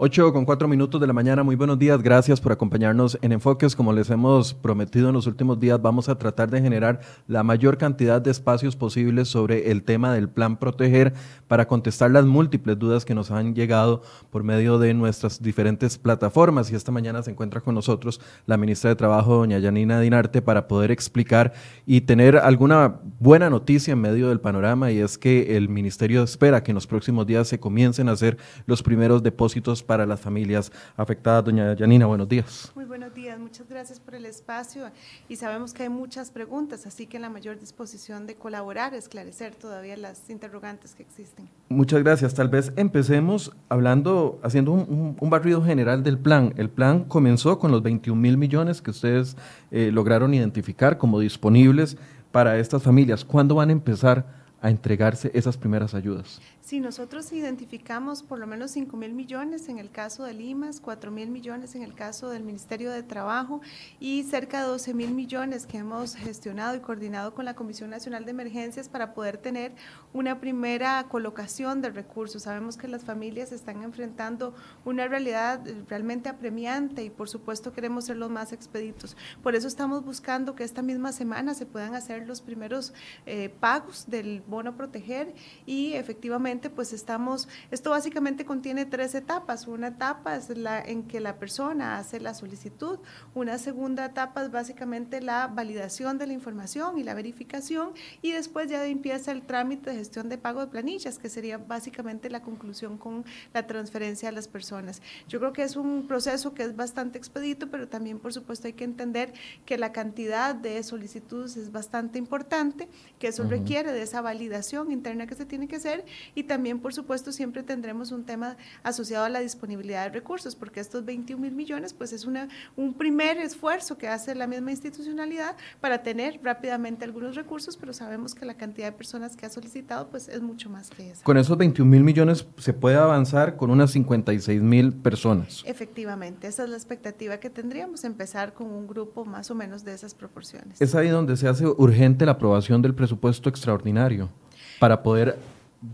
8 con 4 minutos de la mañana, muy buenos días, gracias por acompañarnos en Enfoques. Como les hemos prometido en los últimos días, vamos a tratar de generar la mayor cantidad de espacios posibles sobre el tema del plan Proteger para contestar las múltiples dudas que nos han llegado por medio de nuestras diferentes plataformas. Y esta mañana se encuentra con nosotros la ministra de Trabajo, doña Yanina Dinarte, para poder explicar y tener alguna buena noticia en medio del panorama, y es que el ministerio espera que en los próximos días se comiencen a hacer los primeros depósitos para las familias afectadas. Doña Yanina, buenos días. Muy buenos días, muchas gracias por el espacio y sabemos que hay muchas preguntas, así que la mayor disposición de colaborar, esclarecer todavía las interrogantes que existen. Muchas gracias. Tal vez empecemos hablando, haciendo un, barrido general del plan. El plan comenzó con los 21 mil millones que ustedes eh, lograron identificar como disponibles para estas familias. ¿Cuándo van a empezar a entregarse esas primeras ayudas? Si nosotros identificamos por lo menos 5 mil millones en el caso de Limas, 4 mil millones en el caso del Ministerio de Trabajo y cerca de 12 mil millones que hemos gestionado y coordinado con la Comisión Nacional de Emergencias para poder tener una primera colocación de recursos. Sabemos que las familias están enfrentando una realidad realmente apremiante y por supuesto queremos ser los más expeditos. Por eso estamos buscando que esta misma semana se puedan hacer los primeros eh, pagos del bono proteger y efectivamente pues estamos, esto básicamente contiene tres etapas. Una etapa es la en que la persona hace la solicitud, una segunda etapa es básicamente la validación de la información y la verificación y después ya empieza el trámite de gestión de pago de planillas, que sería básicamente la conclusión con la transferencia a las personas. Yo creo que es un proceso que es bastante expedito, pero también por supuesto hay que entender que la cantidad de solicitudes es bastante importante, que eso requiere de esa validación interna que se tiene que hacer y también, por supuesto, siempre tendremos un tema asociado a la disponibilidad de recursos, porque estos 21 mil millones, pues es una, un primer esfuerzo que hace la misma institucionalidad para tener rápidamente algunos recursos, pero sabemos que la cantidad de personas que ha solicitado, pues es mucho más que esa. Con esos 21 mil millones se puede avanzar con unas 56 mil personas. Efectivamente, esa es la expectativa que tendríamos, empezar con un grupo más o menos de esas proporciones. Es ahí donde se hace urgente la aprobación del presupuesto extraordinario para poder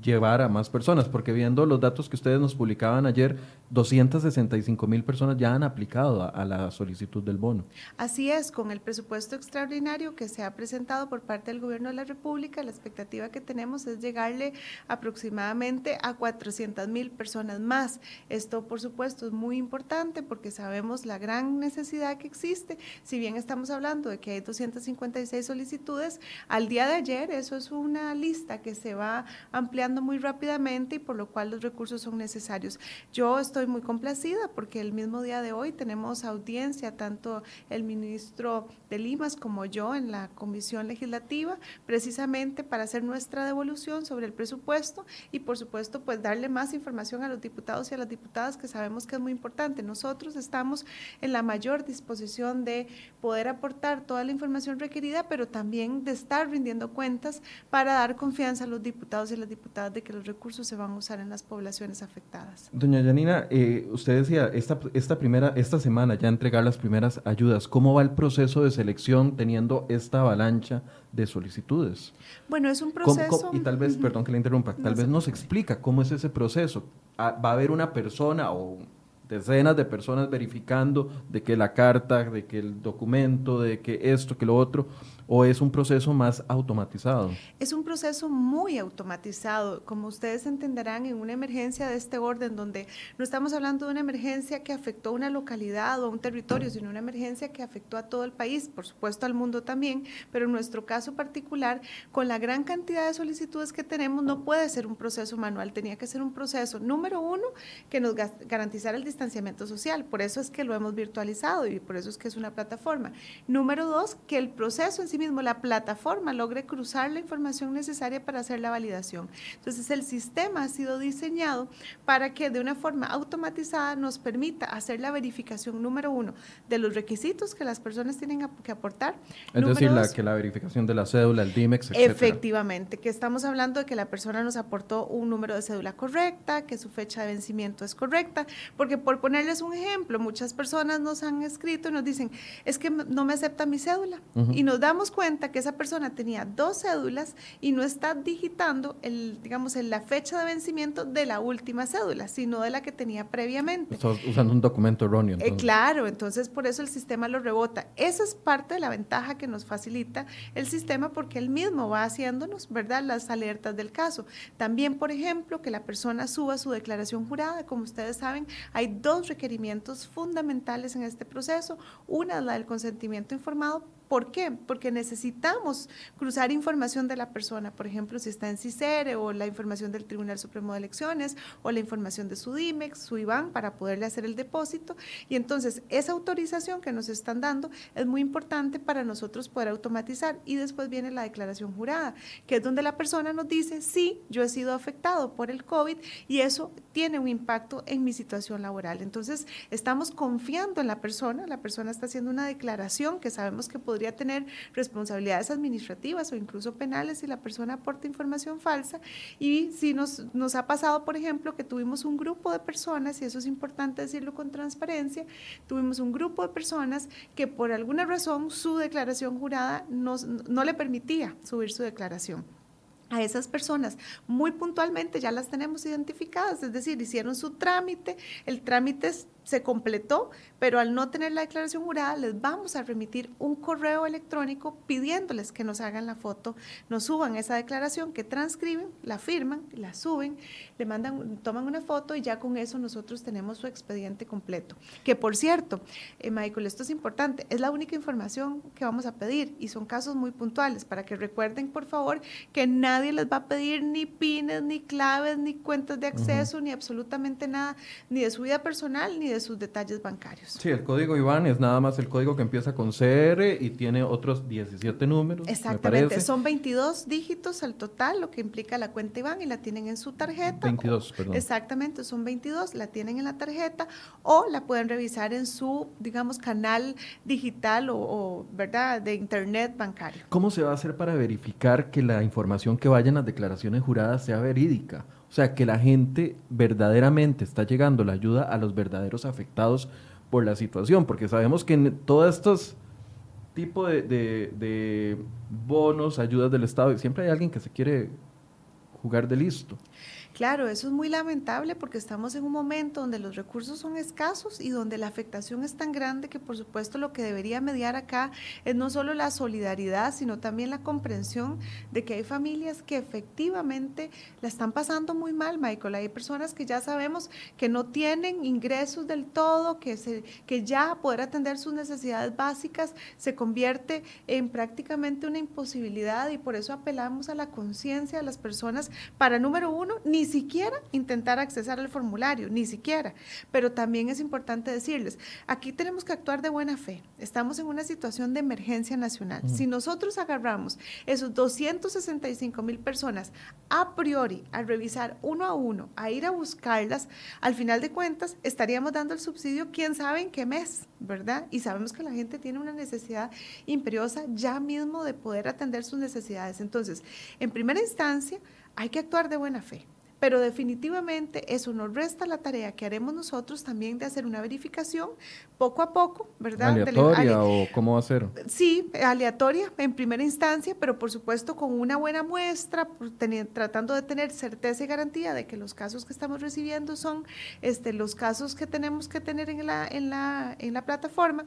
llevar a más personas, porque viendo los datos que ustedes nos publicaban ayer, 265 mil personas ya han aplicado a, la solicitud del bono. Así es, con el presupuesto extraordinario que se ha presentado por parte del Gobierno de la República, la expectativa que tenemos es llegarle aproximadamente a 400 mil personas más. Esto, por supuesto, es muy importante porque sabemos la gran necesidad que existe. Si bien estamos hablando de que hay 256 solicitudes, al día de ayer eso es una lista que se va ampliando ampliando muy rápidamente y por lo cual los recursos son necesarios. Yo estoy muy complacida porque el mismo día de hoy tenemos audiencia, tanto el ministro de Limas como yo en la comisión legislativa, precisamente para hacer nuestra devolución sobre el presupuesto y por supuesto pues darle más información a los diputados y a las diputadas que sabemos que es muy importante. Nosotros estamos en la mayor disposición de poder aportar toda la información requerida, pero también de estar rindiendo cuentas para dar confianza a los diputados y las diputadas de que los recursos se van a usar en las poblaciones afectadas. Doña Yanina, eh, usted decía, esta, esta, primera, esta semana ya entregar las primeras ayudas. ¿Cómo va el proceso de selección teniendo esta avalancha de solicitudes? Bueno, es un proceso... y tal vez, perdón que le interrumpa, tal vez nos explica cómo es ese proceso. Ah, ¿Va a haber una persona o decenas de personas verificando de que la carta, de que el documento, de que esto, que lo otro, o es un proceso más automatizado? Es un proceso muy automatizado. Como ustedes entenderán, en una emergencia de este orden, donde no estamos hablando de una emergencia que afectó a una localidad o a un territorio, sino una emergencia que afectó a todo el país, por supuesto al mundo también, pero en nuestro caso particular, con la gran cantidad de solicitudes que tenemos, no puede ser un proceso manual, tenía que ser un proceso, número uno, que nos garantizara el distanciamiento social. Por eso es que lo hemos virtualizado y por eso es que es una plataforma. Número dos, que el proceso en mismo la plataforma logre cruzar la información necesaria para hacer la validación. Entonces el sistema ha sido diseñado para que de una forma automatizada nos permita hacer la verificación número uno de los requisitos que las personas tienen que aportar. Es decir, la, que la verificación de la cédula, el DIMEX, etc. Efectivamente, que estamos hablando de que la persona nos aportó un número de cédula correcta, que su fecha de vencimiento es correcta, porque por ponerles un ejemplo, muchas personas nos han escrito y nos dicen, es que no me acepta mi cédula. Y nos damos damos cuenta que esa persona tenía dos cédulas y no está digitando, el, digamos, en la fecha de vencimiento de la última cédula, sino de la que tenía previamente. Estás usando un documento erróneo. Eh, claro, entonces por eso el sistema lo rebota. Esa es parte de la ventaja que nos facilita el sistema porque él mismo va haciéndonos, ¿verdad?, las alertas del caso. También, por ejemplo, que la persona suba su declaración jurada. Como ustedes saben, hay dos requerimientos fundamentales en este proceso. Una es la del consentimiento informado ¿Por qué? Porque necesitamos cruzar información de la persona, por ejemplo, si está en CICERE o la información del Tribunal Supremo de Elecciones o la información de su DIMEX, su IBAN, para poderle hacer el depósito. Y entonces esa autorización que nos están dando es muy importante para nosotros poder automatizar. Y después viene la declaración jurada, que es donde la persona nos dice, sí, yo he sido afectado por el COVID y eso tiene un impacto en mi situación laboral. Entonces, estamos confiando en la persona, la persona está haciendo una declaración que sabemos que podría tener responsabilidades administrativas o incluso penales si la persona aporta información falsa. Y si nos, nos ha pasado, por ejemplo, que tuvimos un grupo de personas, y eso es importante decirlo con transparencia, tuvimos un grupo de personas que por alguna razón su declaración jurada no le permitía subir su declaración a esas personas muy puntualmente ya las tenemos identificadas, es decir, hicieron su trámite, el trámite se completó, pero al no tener la declaración jurada, les vamos a remitir un correo electrónico pidiéndoles que nos hagan la foto, nos suban esa declaración, que transcriben, la firman, la suben, le mandan, toman una foto y ya con eso nosotros tenemos su expediente completo. Que por cierto, eh, Michael, esto es importante, es la única información que vamos a pedir y son casos muy puntuales para que recuerden, por favor, que nadie les va a pedir ni pines, ni claves, ni cuentas de acceso, ni absolutamente nada, ni de su vida personal, ni de de sus detalles bancarios. Sí, el código IBAN es nada más el código que empieza con CR y tiene otros 17 números. Exactamente, son 22 dígitos al total, lo que implica la cuenta IBAN y la tienen en su tarjeta. 22, perdón. Exactamente, son 22, la tienen en la tarjeta o la pueden revisar en su, digamos, canal digital o, o ¿verdad?, de internet bancario. ¿Cómo se va a hacer para verificar que la información que vaya en las declaraciones juradas sea verídica? O sea, que la gente verdaderamente está llegando la ayuda a los verdaderos afectados por la situación, porque sabemos que en todos estos tipos de, de bonos, ayudas del Estado, siempre hay alguien que se quiere jugar de listo. Claro, eso es muy lamentable porque estamos en un momento donde los recursos son escasos y donde la afectación es tan grande que por supuesto lo que debería mediar acá es no solo la solidaridad, sino también la comprensión de que hay familias que efectivamente la están pasando muy mal, Michael. Hay personas que ya sabemos que no tienen ingresos del todo, que, se, que ya poder atender sus necesidades básicas se convierte en prácticamente una imposibilidad y por eso apelamos a la conciencia de las personas para, número uno, ni siquiera intentar accesar al formulario, ni siquiera. Pero también es importante decirles, aquí tenemos que actuar de buena fe. Estamos en una situación de emergencia nacional. Si nosotros agarramos esos 265 mil personas a priori a revisar uno a uno, a ir a buscarlas, al final de cuentas estaríamos dando el subsidio quién sabe en qué mes, ¿verdad? Y sabemos que la gente tiene una necesidad imperiosa ya mismo de poder atender sus necesidades. Entonces, en primera instancia, hay que actuar de buena fe pero definitivamente eso nos resta la tarea que haremos nosotros también de hacer una verificación poco a poco, ¿verdad? ¿Aleatoria o cómo va a ser? Sí, aleatoria en primera instancia, pero por supuesto con una buena muestra, tratando de tener certeza y garantía de que los casos que estamos recibiendo son este, los casos que tenemos que tener en la, en la, en la plataforma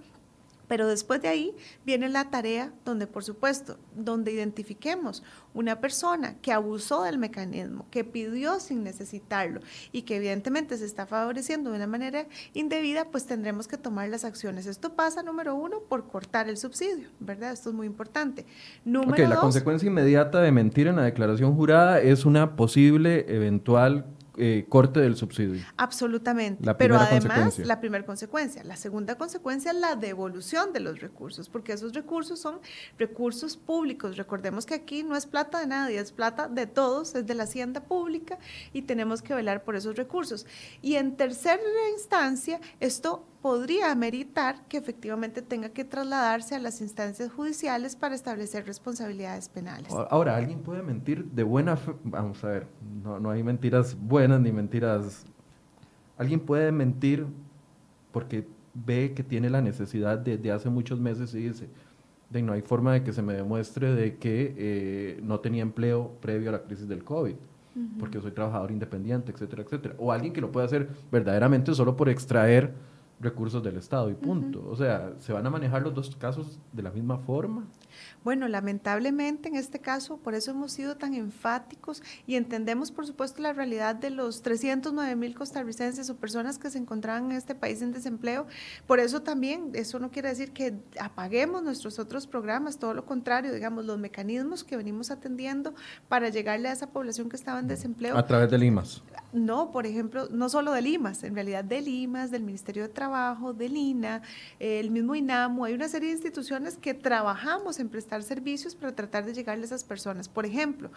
pero después de ahí viene la tarea donde, por supuesto, donde identifiquemos una persona que abusó del mecanismo, que pidió sin necesitarlo y que evidentemente se está favoreciendo de una manera indebida, pues tendremos que tomar las acciones. Esto pasa, número uno, por cortar el subsidio, ¿verdad? Esto es muy importante. Número la consecuencia inmediata de mentir en la declaración jurada es una posible eventual eh, corte del subsidio. Absolutamente. Pero además, la primera consecuencia. La segunda consecuencia es la devolución de los recursos, porque esos recursos son recursos públicos. Recordemos que aquí no es plata de nadie, es plata de todos, es de la hacienda pública y tenemos que velar por esos recursos. Y en tercera instancia, esto podría ameritar que efectivamente tenga que trasladarse a las instancias judiciales para establecer responsabilidades penales. Ahora, ¿alguien puede mentir de buena fe? Vamos a ver, no, no hay mentiras buenas ni mentiras... ¿Alguien puede mentir porque ve que tiene la necesidad desde hace muchos meses y dice, de no hay forma de que se me demuestre de que eh, no tenía empleo previo a la crisis del COVID, porque soy trabajador independiente, etcétera, etcétera. O alguien que lo pueda hacer verdaderamente solo por extraer recursos del Estado y punto. O sea, ¿se van a manejar los dos casos de la misma forma? Bueno, lamentablemente en este caso, por eso hemos sido tan enfáticos y entendemos, por supuesto, la realidad de los 309 mil costarricenses o personas que se encontraban en este país en desempleo. Por eso también, eso no quiere decir que apaguemos nuestros otros programas, todo lo contrario, digamos, los mecanismos que venimos atendiendo para llegarle a esa población que estaba en desempleo. A través de Limas. No, por ejemplo, no solo de Limas, en realidad de Limas, del Ministerio de Trabajo, del INA, el mismo INAMO, hay una serie de instituciones que trabajamos en prestar servicios para tratar de llegarle a esas personas. Por ejemplo,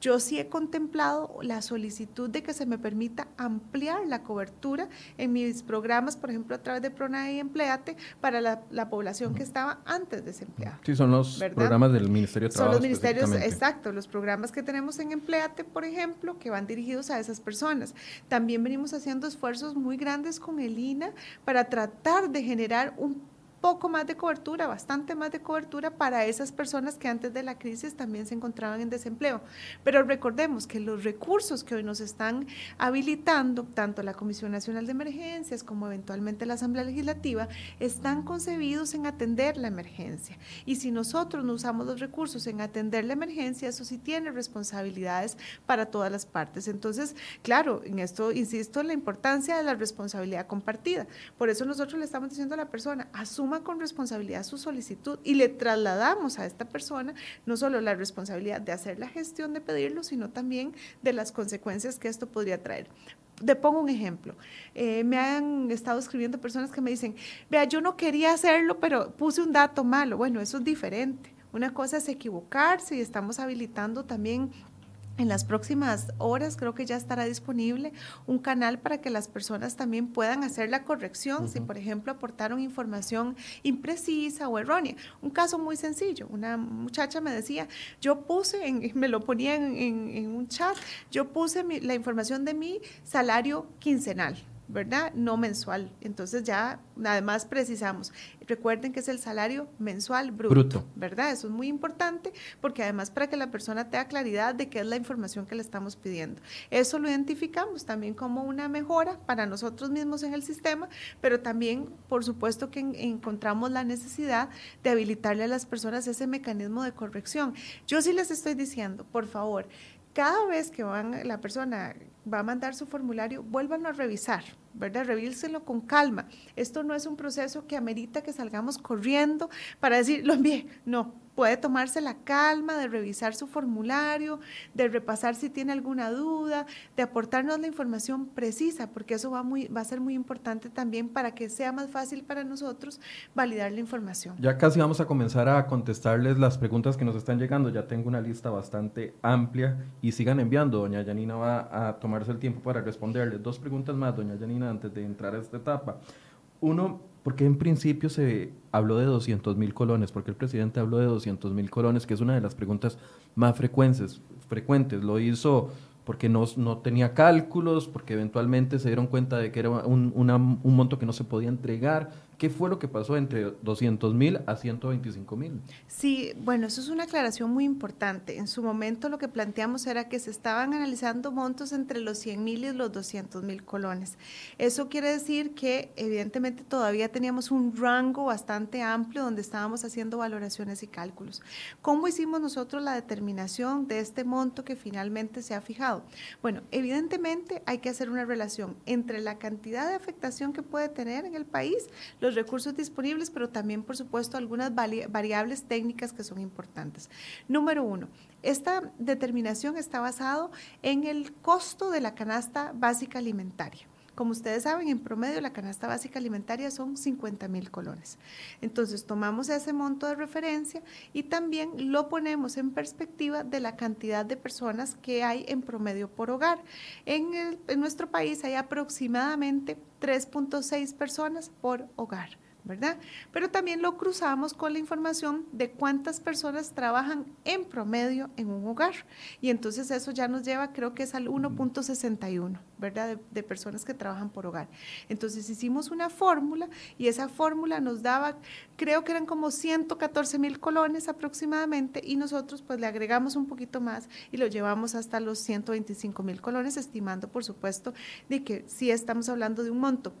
yo sí he contemplado la solicitud de que se me permita ampliar la cobertura en mis programas, por ejemplo, a través de PRONAE y Empleate, para la, población que estaba antes desempleada. Sí, son los programas del Ministerio de Trabajo. Son los ministerios, exacto, los programas que tenemos en Empleate, por ejemplo, que van dirigidos a esas personas. También venimos haciendo esfuerzos muy grandes con el INA para tratar de generar un poco más de cobertura, bastante más de cobertura para esas personas que antes de la crisis también se encontraban en desempleo. Pero recordemos que los recursos que hoy nos están habilitando, tanto la Comisión Nacional de Emergencias como eventualmente la Asamblea Legislativa, están concebidos en atender la emergencia. Y si nosotros no usamos los recursos en atender la emergencia, eso sí tiene responsabilidades para todas las partes. Entonces, claro, en esto insisto en la importancia de la responsabilidad compartida. Por eso nosotros le estamos diciendo a la persona, asuma con responsabilidad su solicitud y le trasladamos a esta persona no solo la responsabilidad de hacer la gestión de pedirlo, sino también de las consecuencias que esto podría traer. Te pongo un ejemplo. Eh, me han estado escribiendo personas que me dicen, vea, yo no quería hacerlo, pero puse un dato malo. Bueno, eso es diferente. Una cosa es equivocarse y estamos habilitando también en las próximas horas creo que ya estará disponible un canal para que las personas también puedan hacer la corrección si, por ejemplo, aportaron información imprecisa o errónea. Un caso muy sencillo, una muchacha me decía, yo puse, en, me lo ponía en, un chat, yo puse la información de mi salario quincenal ¿verdad? No mensual. Entonces ya además precisamos, recuerden que es el salario mensual bruto, ¿verdad? Eso es muy importante porque además para que la persona tenga claridad de qué es la información que le estamos pidiendo. Eso lo identificamos también como una mejora para nosotros mismos en el sistema, pero también por supuesto que encontramos la necesidad de habilitarle a las personas ese mecanismo de corrección. Yo sí les estoy diciendo, por favor, cada vez que van, la persona va a mandar su formulario, vuélvanlo a revisar, ¿verdad? Revíselo con calma. Esto no es un proceso que amerita que salgamos corriendo para decir, lo envié. No, puede tomarse la calma de revisar su formulario, de repasar si tiene alguna duda, de aportarnos la información precisa, porque eso va, muy, va a ser muy importante también para que sea más fácil para nosotros validar la información. Ya casi vamos a comenzar a contestarles las preguntas que nos están llegando. Ya tengo una lista bastante amplia y sigan enviando. Doña Yanina va a tomarse el tiempo para responderles. Dos preguntas más, doña Yanina, antes de entrar a esta etapa. Uno, porque en principio se habló de 200 mil colones? Porque el presidente habló de 200 mil colones, que es una de las preguntas más frecuentes. frecuentes. Lo hizo porque no, no tenía cálculos, porque eventualmente se dieron cuenta de que era un, un monto que no se podía entregar ¿Qué fue lo que pasó entre 200 mil a 125 mil? Sí, bueno, eso es una aclaración muy importante. En su momento lo que planteamos era que se estaban analizando montos entre los 100 mil y los 200 mil colones. Eso quiere decir que evidentemente todavía teníamos un rango bastante amplio donde estábamos haciendo valoraciones y cálculos. ¿Cómo hicimos nosotros la determinación de este monto que finalmente se ha fijado? Bueno, evidentemente hay que hacer una relación entre la cantidad de afectación que puede tener en el país, los recursos disponibles, pero también, por supuesto, algunas variables técnicas que son importantes. Número uno, esta determinación está basado en el costo de la canasta básica alimentaria. Como ustedes saben, en promedio la canasta básica alimentaria son 50 mil colones. Entonces tomamos ese monto de referencia y también lo ponemos en perspectiva de la cantidad de personas que hay en promedio por hogar. En, nuestro país hay aproximadamente 3.6 personas por hogar ¿verdad? Pero también lo cruzamos con la información de cuántas personas trabajan en promedio en un hogar. Y entonces eso ya nos lleva, creo que es al 1.61, ¿verdad? De, de, personas que trabajan por hogar. Entonces hicimos una fórmula y esa fórmula nos daba, creo que eran como 114 mil colones aproximadamente y nosotros pues le agregamos un poquito más y lo llevamos hasta los 125 mil colones, estimando por supuesto de que sí estamos hablando de un monto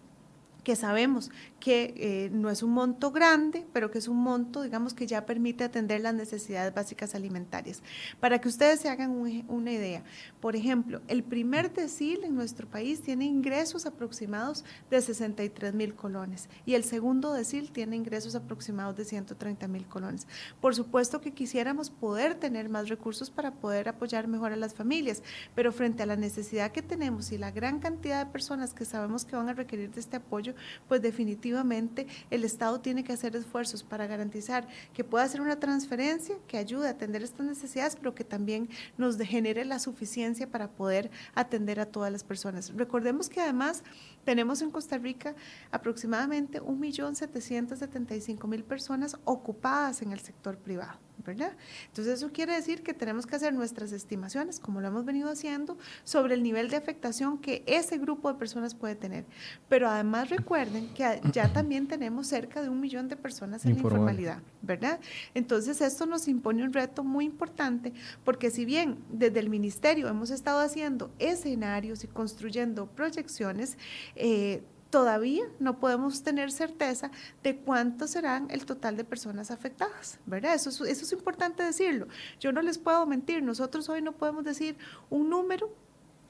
que sabemos que eh, no es un monto grande, pero que es un monto, digamos, que ya permite atender las necesidades básicas alimentarias. Para que ustedes se hagan una idea, por ejemplo, el primer decil en nuestro país tiene ingresos aproximados de 63 mil colones y el segundo decil tiene ingresos aproximados de 130 mil colones. Por supuesto que quisiéramos poder tener más recursos para poder apoyar mejor a las familias, pero frente a la necesidad que tenemos y la gran cantidad de personas que sabemos que van a requerir de este apoyo, pues definitivamente el Estado tiene que hacer esfuerzos para garantizar que pueda hacer una transferencia que ayude a atender estas necesidades, pero que también nos genere la suficiencia para poder atender a todas las personas. Recordemos que además tenemos en Costa Rica aproximadamente 1.775.000 personas ocupadas en el sector privado. ¿Verdad? Entonces eso quiere decir que tenemos que hacer nuestras estimaciones, como lo hemos venido haciendo, sobre el nivel de afectación que ese grupo de personas puede tener. Pero además recuerden que ya también tenemos cerca de un millón de personas en informalidad, ¿verdad? Entonces esto nos impone un reto muy importante, porque si bien desde el ministerio hemos estado haciendo escenarios y construyendo proyecciones, eh, todavía no podemos tener certeza de cuántos serán el total de personas afectadas, ¿verdad? Eso es, eso es importante decirlo. Yo no les puedo mentir, nosotros hoy no podemos decir un número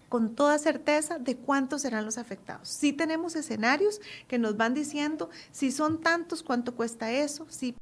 con toda certeza de cuántos serán los afectados. Sí tenemos escenarios que nos van diciendo si son tantos, cuánto cuesta eso, si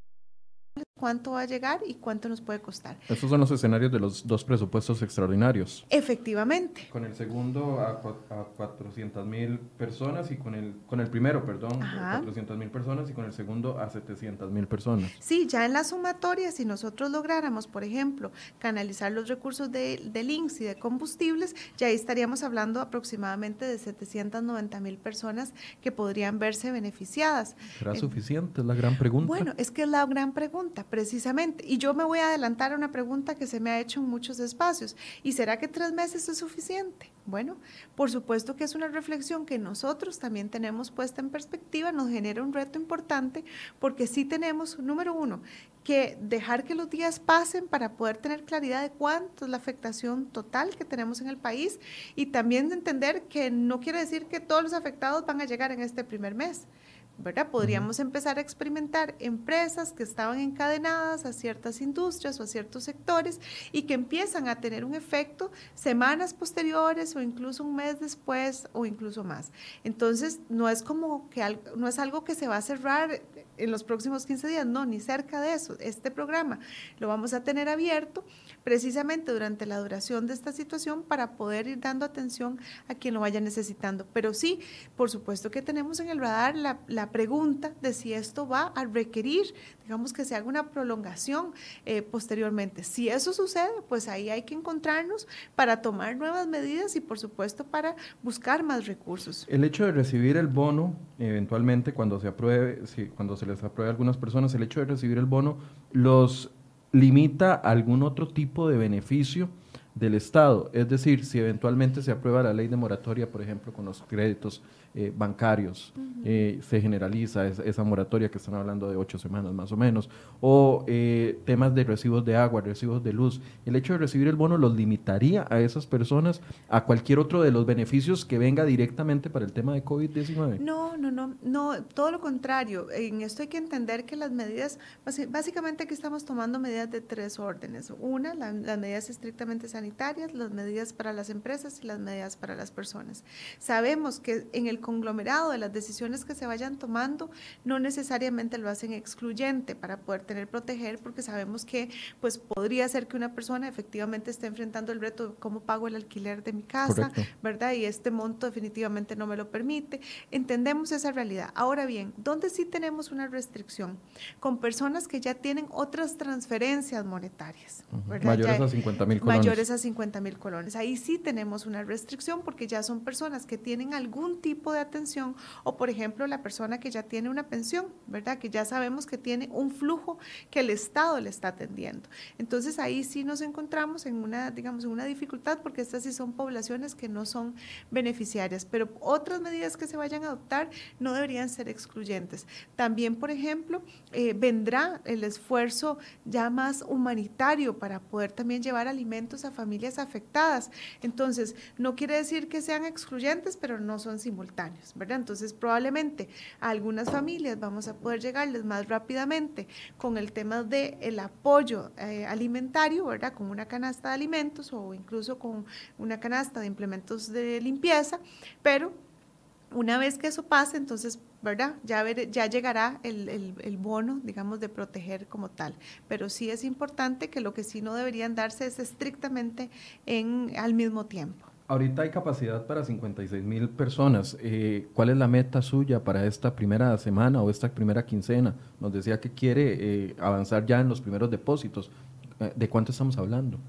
cuánto va a llegar y cuánto nos puede costar. Estos son los escenarios de los dos presupuestos extraordinarios. Efectivamente. Con el segundo a, a 400 mil personas y con el, con el primero, perdón, a 400 mil personas y con el segundo a 700 mil personas. Sí, ya en la sumatoria, si nosotros lográramos, por ejemplo, canalizar los recursos de, de links y de combustibles, ya ahí estaríamos hablando aproximadamente de 790 mil personas que podrían verse beneficiadas. ¿Será suficiente? Es la gran pregunta. Bueno, es que es la gran pregunta precisamente. Y yo me voy a adelantar a una pregunta que se me ha hecho en muchos espacios. ¿Y será que tres meses es suficiente? Bueno, por supuesto que es una reflexión que nosotros también tenemos puesta en perspectiva, nos genera un reto importante porque sí tenemos, número uno, que dejar que los días pasen para poder tener claridad de cuánto es la afectación total que tenemos en el país y también entender que no quiere decir que todos los afectados van a llegar en este primer mes. ¿Verdad? Podríamos empezar a experimentar empresas que estaban encadenadas a ciertas industrias o a ciertos sectores y que empiezan a tener un efecto semanas posteriores o incluso un mes después o incluso más. Entonces, no es como que no es algo que se va a cerrar en los próximos 15 días, no, ni cerca de eso. Este programa lo vamos a tener abierto precisamente durante la duración de esta situación para poder ir dando atención a quien lo vaya necesitando. Pero sí, por supuesto que tenemos en el radar la, la pregunta de si esto va a requerir, digamos que se haga una prolongación eh, posteriormente. Si eso sucede, pues ahí hay que encontrarnos para tomar nuevas medidas y por supuesto para buscar más recursos. El hecho de recibir el bono, eventualmente cuando se apruebe, cuando se les apruebe a algunas personas, el hecho de recibir el bono los limita algún otro tipo de beneficio del Estado. Es decir, si eventualmente se aprueba la ley de moratoria, por ejemplo, con los créditos eh, bancarios, eh, se generaliza esa moratoria que están hablando de ocho semanas más o menos, o eh, temas de recibos de agua, recibos de luz. El hecho de recibir el bono los limitaría a esas personas a cualquier otro de los beneficios que venga directamente para el tema de COVID-19. No, no, no, no, todo lo contrario. En esto hay que entender que las medidas, básicamente aquí estamos tomando medidas de tres órdenes. Una, las medidas estrictamente sanitarias, las medidas para las empresas y las medidas para las personas. Sabemos que en el conglomerado de las decisiones que se vayan tomando no necesariamente lo hacen excluyente para poder tener proteger, porque sabemos que pues podría ser que una persona efectivamente esté enfrentando el reto de cómo pago el alquiler de mi casa, ¿verdad? Y este monto definitivamente no me lo permite. Entendemos esa realidad. Ahora bien, ¿dónde sí tenemos una restricción? Con personas que ya tienen otras transferencias monetarias, Mayores a 50 mil Mayores a 50 mil colones. Ahí sí tenemos una restricción porque ya son personas que tienen algún tipo de atención o, por ejemplo, la persona que ya tiene una pensión, ¿verdad? Que ya sabemos que tiene un flujo que el Estado le está atendiendo. Entonces ahí sí nos encontramos en una, digamos, en una dificultad porque estas sí son poblaciones que no son beneficiarias, pero otras medidas que se vayan a adoptar no deberían ser excluyentes. También, por ejemplo, eh, vendrá el esfuerzo ya más humanitario para poder también llevar alimentos a familias afectadas. Entonces, no quiere decir que sean excluyentes, pero no son simultáneos, Entonces, probablemente a algunas familias vamos a poder llegarles más rápidamente con el tema del el apoyo eh, alimentario, ¿verdad? Con una canasta de alimentos o incluso con una canasta de implementos de limpieza, pero una vez que eso pase, entonces, ¿verdad? Ya, ya llegará el, el, bono, digamos, de proteger como tal. Pero sí es importante que lo que sí no deberían darse es estrictamente en, al mismo tiempo. Ahorita hay capacidad para 56 mil personas. Eh, ¿Cuál es la meta suya para esta primera semana o esta primera quincena? Nos decía que quiere eh, avanzar ya en los primeros depósitos. Eh, ¿De cuánto estamos hablando?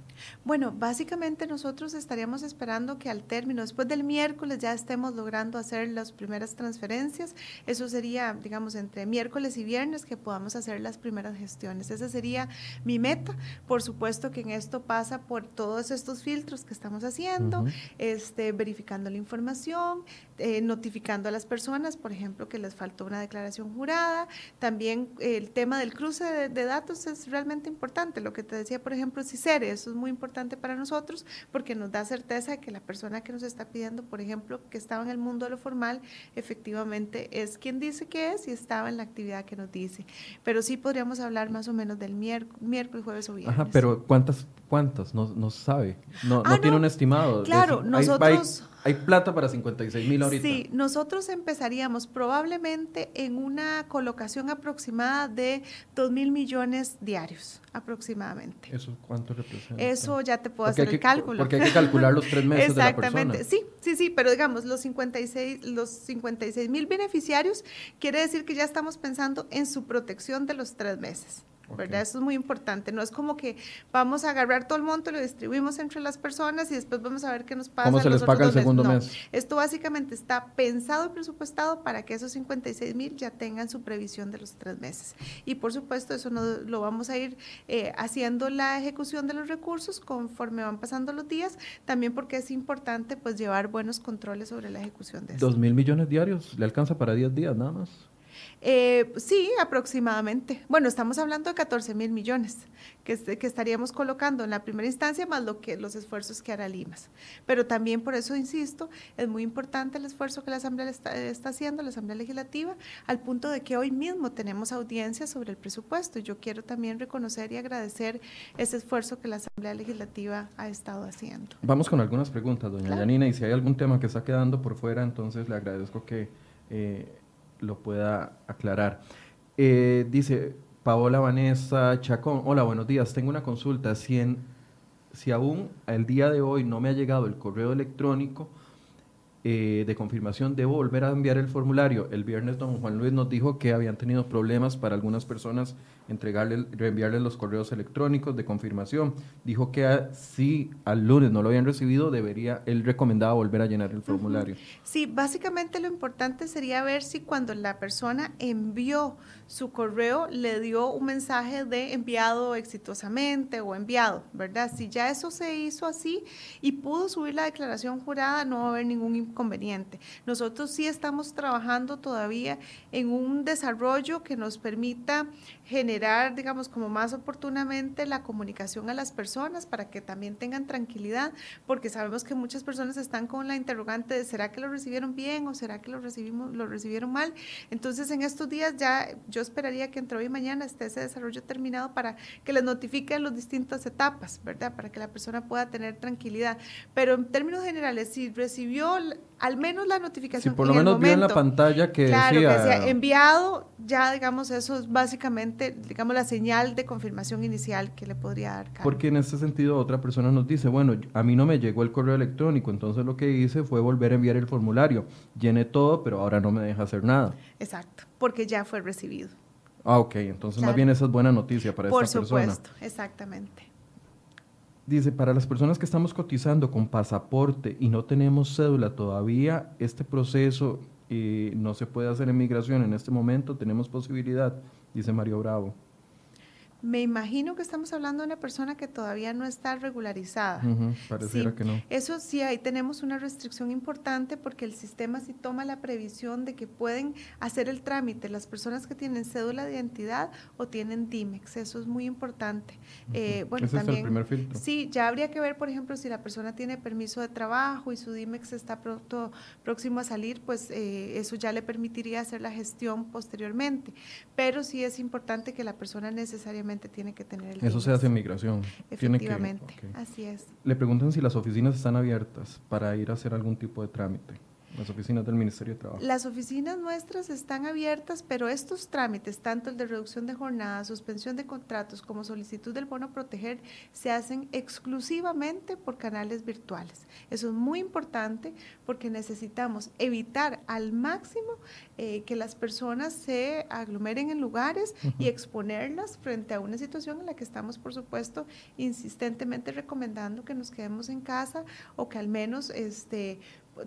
Bueno, básicamente nosotros estaríamos esperando que al término, después del miércoles, ya estemos logrando hacer las primeras transferencias. Eso sería, digamos, entre miércoles y viernes que podamos hacer las primeras gestiones. Esa sería mi meta. Por supuesto que en esto pasa por todos estos filtros que estamos haciendo, este, verificando la información, eh, notificando a las personas, por ejemplo, que les faltó una declaración jurada. También el tema del cruce de, datos es realmente importante. Lo que te decía, por ejemplo, CICERE, eso es muy importante para nosotros porque nos da certeza de que la persona que nos está pidiendo, por ejemplo, que estaba en el mundo de lo formal, efectivamente es quien dice que es y estaba en la actividad que nos dice. Pero sí podríamos hablar más o menos del miércoles, jueves o viernes. Ajá, pero ¿cuántas? ¿Cuántas? No, no sabe. No, no, ah, tiene un estimado. Claro, nosotros... Hay plata para 56 mil ahorita. Sí, nosotros empezaríamos probablemente en una colocación aproximada de 2 mil millones diarios, aproximadamente. ¿Eso cuánto representa? Eso ya te puedo hacer el cálculo. Porque hay que calcular los tres meses de la persona. Exactamente, sí, sí, sí, pero digamos, los 56 los 56 mil beneficiarios quiere decir que ya estamos pensando en su protección de los tres meses. ¿Verdad? Eso es muy importante. No es como que vamos a agarrar todo el monto, lo distribuimos entre las personas y después vamos a ver qué nos pasa. ¿Cómo se les paga el segundo mes? Esto básicamente está pensado y presupuestado para que esos 56 mil ya tengan su previsión de los tres meses. Y por supuesto, eso no, lo vamos a ir eh, haciendo la ejecución de los recursos conforme van pasando los días, también porque es importante pues llevar buenos controles sobre la ejecución de eso. ¿Dos mil millones diarios? ¿Le alcanza para 10 días nada más? Eh, sí, aproximadamente. Bueno, estamos hablando de 14 mil millones que, que, estaríamos colocando en la primera instancia más lo que los esfuerzos que hará Limas. Pero también por eso insisto, es muy importante el esfuerzo que la Asamblea está, haciendo, la Asamblea Legislativa, al punto de que hoy mismo tenemos audiencia sobre el presupuesto. Yo quiero también reconocer y agradecer ese esfuerzo que la Asamblea Legislativa ha estado haciendo. Vamos con algunas preguntas, doña Yanina, y si hay algún tema que está quedando por fuera, entonces le agradezco que eh, lo pueda aclarar. Eh, dice Paola Vanessa Chacón, hola, buenos días, tengo una consulta. Si, si aún el día de hoy no me ha llegado el correo electrónico, eh, de confirmación, debo volver a enviar el formulario. El viernes don Juan Luis nos dijo que habían tenido problemas para algunas personas entregarle, reenviarle los correos electrónicos de confirmación. Dijo que si al lunes no lo habían recibido, debería, él recomendaba volver a llenar el formulario. Sí, básicamente lo importante sería ver si cuando la persona envió su correo le dio un mensaje de enviado exitosamente o enviado, ¿verdad? Si ya eso se hizo así y pudo subir la declaración jurada, no va a haber ningún inconveniente. Nosotros sí estamos trabajando todavía en un desarrollo que nos permita generar, digamos, como más oportunamente la comunicación a las personas para que también tengan tranquilidad, porque sabemos que muchas personas están con la interrogante de ¿será que lo recibieron bien o será que lo recibimos lo recibieron mal? Entonces, en estos días ya yo esperaría que entre hoy y mañana esté ese desarrollo terminado para que les notifique las distintas etapas, ¿verdad? Para que la persona pueda tener tranquilidad. Pero en términos generales, si recibió al menos la notificación. Si por lo menos vio en la pantalla que claro, decía, que decía enviado, ya digamos, eso es básicamente, digamos, la señal de confirmación inicial que le podría dar. Porque en este sentido otra persona nos dice, bueno, a mí no me llegó el correo electrónico, entonces lo que hice fue volver a enviar el formulario. Llené todo, pero ahora no me deja hacer nada. Exacto, porque ya fue recibido. Ah, ok, entonces más bien esa es buena noticia para esta persona. Por supuesto, exactamente. Dice, para las personas que estamos cotizando con pasaporte y no tenemos cédula todavía, este proceso eh, no se puede hacer en migración en este momento, tenemos posibilidad, dice Mario Bravo. Me imagino que estamos hablando de una persona que todavía no está regularizada. pareciera que no. Eso sí, ahí tenemos una restricción importante porque el sistema sí toma la previsión de que pueden hacer el trámite las personas que tienen cédula de identidad o tienen DIMEX. Eso es muy importante. Eh, bueno, Ese también, es el primer filtro. Sí, ya habría que ver, por ejemplo, si la persona tiene permiso de trabajo y su DIMEX está pronto, próximo a salir, pues eh, eso ya le permitiría hacer la gestión posteriormente. Pero sí es importante que la persona necesariamente tiene que tener el Eso se hace en migración. Efectivamente, así es. Le preguntan si las oficinas están abiertas para ir a hacer algún tipo de trámite. Las oficinas del Ministerio de Trabajo. Las oficinas nuestras están abiertas, pero estos trámites, tanto el de reducción de jornada, suspensión de contratos como solicitud del bono proteger, se hacen exclusivamente por canales virtuales. Eso es muy importante porque necesitamos evitar al máximo eh, que las personas se aglomeren en lugares y exponerlas frente a una situación en la que estamos, por supuesto, insistentemente recomendando que nos quedemos en casa o que al menos este,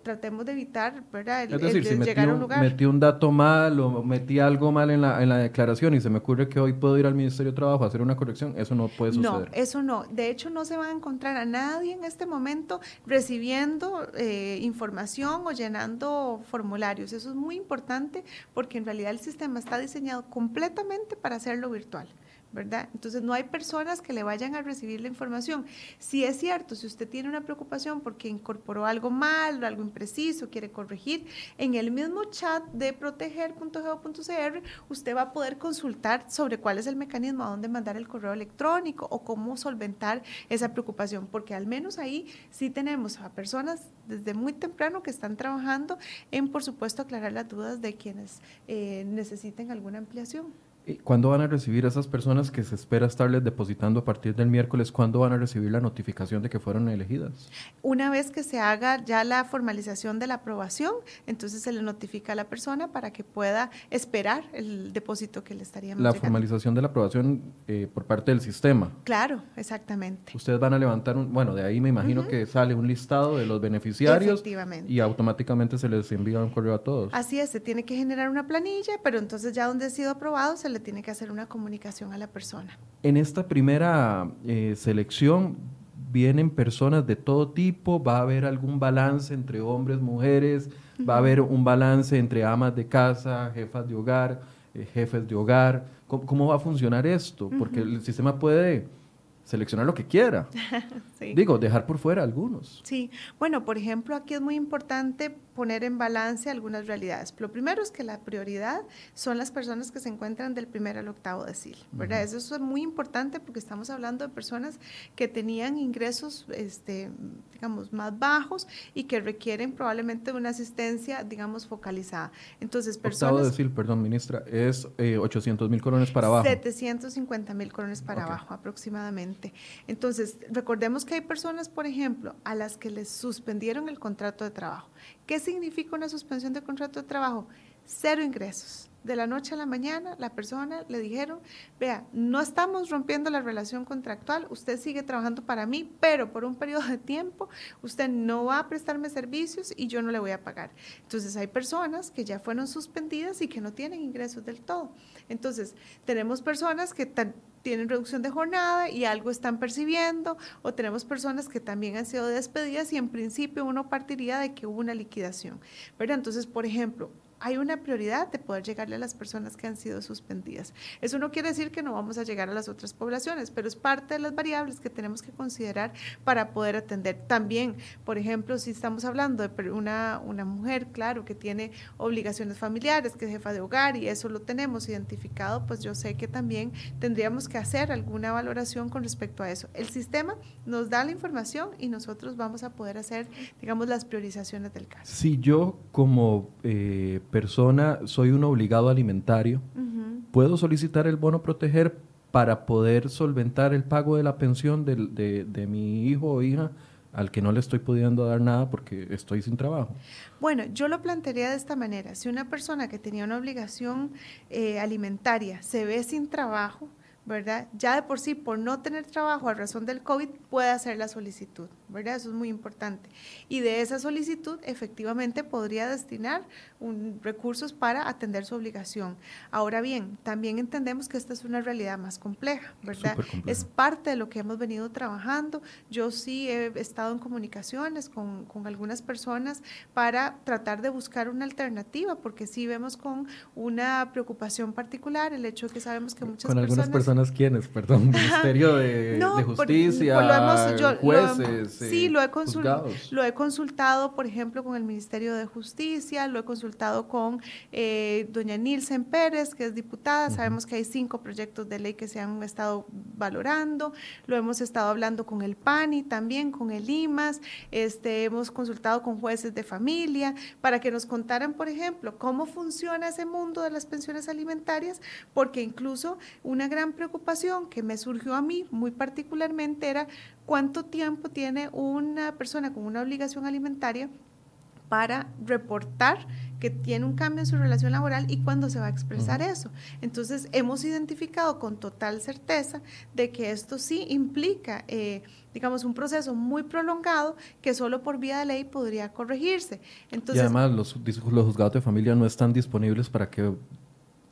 tratemos de evitar ¿verdad? El, es decir, llegar a un lugar. metí un dato mal o metí algo mal en la, en la declaración y se me ocurre que hoy puedo ir al Ministerio de Trabajo a hacer una corrección, eso no puede suceder. No, eso no. De hecho, no se va a encontrar a nadie en este momento recibiendo eh, información o llenando formularios. Eso es muy importante porque en realidad el sistema está diseñado completamente para hacerlo virtual. ¿Verdad? Entonces no hay personas que le vayan a recibir la información. Si es cierto, si usted tiene una preocupación porque incorporó algo mal, algo impreciso, quiere corregir, en el mismo chat de proteger.geo.cr usted va a poder consultar sobre cuál es el mecanismo, a dónde mandar el correo electrónico o cómo solventar esa preocupación, porque al menos ahí sí tenemos a personas desde muy temprano que están trabajando en, por supuesto, aclarar las dudas de quienes eh, necesiten alguna ampliación. ¿Cuándo van a recibir esas personas que se espera estarles depositando a partir del miércoles? ¿Cuándo van a recibir la notificación de que fueron elegidas? Una vez que se haga ya la formalización de la aprobación, entonces se le notifica a la persona para que pueda esperar el depósito que le estaríamos La formalización de la aprobación eh, por parte del sistema. Claro, exactamente. Ustedes van a levantar un, bueno, de ahí me imagino que sale un listado de los beneficiarios y automáticamente se les envía un correo a todos. Así es, se tiene que generar una planilla, pero entonces ya donde ha sido aprobado se le tiene que hacer una comunicación a la persona. En esta primera eh, selección vienen personas de todo tipo, va a haber algún balance entre hombres, mujeres, va a haber un balance entre amas de casa, jefas de hogar, eh, jefes de hogar. ¿Cómo, va a funcionar esto? Porque el sistema puede seleccionar lo que quiera. Digo, dejar por fuera algunos. Sí, bueno, por ejemplo, aquí es muy importante poner en balance algunas realidades. Lo primero es que la prioridad son las personas que se encuentran del primer al octavo decil, ¿verdad? Eso es muy importante porque estamos hablando de personas que tenían ingresos, este, digamos, más bajos y que requieren probablemente una asistencia, digamos, focalizada. Entonces, personas... Octavo decil, perdón, ministra, es 800 eh, mil colones para abajo. 750 mil colones para abajo aproximadamente. Entonces, recordemos que hay personas, por ejemplo, a las que les suspendieron el contrato de trabajo. ¿Qué significa una suspensión de contrato de trabajo? Cero ingresos. De la noche a la mañana, la persona le dijeron, vea, no estamos rompiendo la relación contractual, usted sigue trabajando para mí, pero por un periodo de tiempo usted no va a prestarme servicios y yo no le voy a pagar. Entonces hay personas que ya fueron suspendidas y que no tienen ingresos del todo. Entonces, tenemos personas que tienen reducción de jornada y algo están percibiendo, o tenemos personas que también han sido despedidas y en principio uno partiría de que hubo una liquidación. ¿verdad? Entonces, por ejemplo, hay una prioridad de poder llegarle a las personas que han sido suspendidas. Eso no quiere decir que no vamos a llegar a las otras poblaciones, pero es parte de las variables que tenemos que considerar para poder atender. También, por ejemplo, si estamos hablando de una, una mujer, claro, que tiene obligaciones familiares, que es jefa de hogar y eso lo tenemos identificado, pues yo sé que también tendríamos que hacer alguna valoración con respecto a eso. El sistema nos da la información y nosotros vamos a poder hacer, digamos, las priorizaciones del caso. Si yo como... Eh, persona soy un obligado alimentario, ¿puedo solicitar el bono proteger para poder solventar el pago de la pensión de, de, mi hijo o hija al que no le estoy pudiendo dar nada porque estoy sin trabajo? Bueno, yo lo plantearía de esta manera. Si una persona que tenía una obligación eh, alimentaria se ve sin trabajo, ¿verdad? Ya de por sí, por no tener trabajo a razón del COVID, puede hacer la solicitud, ¿verdad? Eso es muy importante. Y de esa solicitud, efectivamente, podría destinar un, recursos para atender su obligación. Ahora bien, también entendemos que esta es una realidad más compleja, ¿verdad? Es parte de lo que hemos venido trabajando. Yo sí he estado en comunicaciones con, con algunas personas para tratar de buscar una alternativa, porque sí vemos con una preocupación particular el hecho de que sabemos que muchas con algunas personas quiénes? Perdón, Ministerio de, Justicia, jueces. Sí, lo he, lo he consultado, por ejemplo, con el Ministerio de Justicia, lo he consultado con eh, doña Nilsen Pérez, que es diputada. Sabemos que hay cinco proyectos de ley que se han estado valorando. Lo hemos estado hablando con el PANI también, con el IMAS. Este, hemos consultado con jueces de familia para que nos contaran, por ejemplo, cómo funciona ese mundo de las pensiones alimentarias, porque incluso una gran preocupación que me surgió a mí muy particularmente era cuánto tiempo tiene una persona con una obligación alimentaria para reportar que tiene un cambio en su relación laboral y cuándo se va a expresar eso. Entonces, hemos identificado con total certeza de que esto sí implica, eh, digamos, un proceso muy prolongado que solo por vía de ley podría corregirse. Entonces, y además, los, los juzgados de familia no están disponibles para que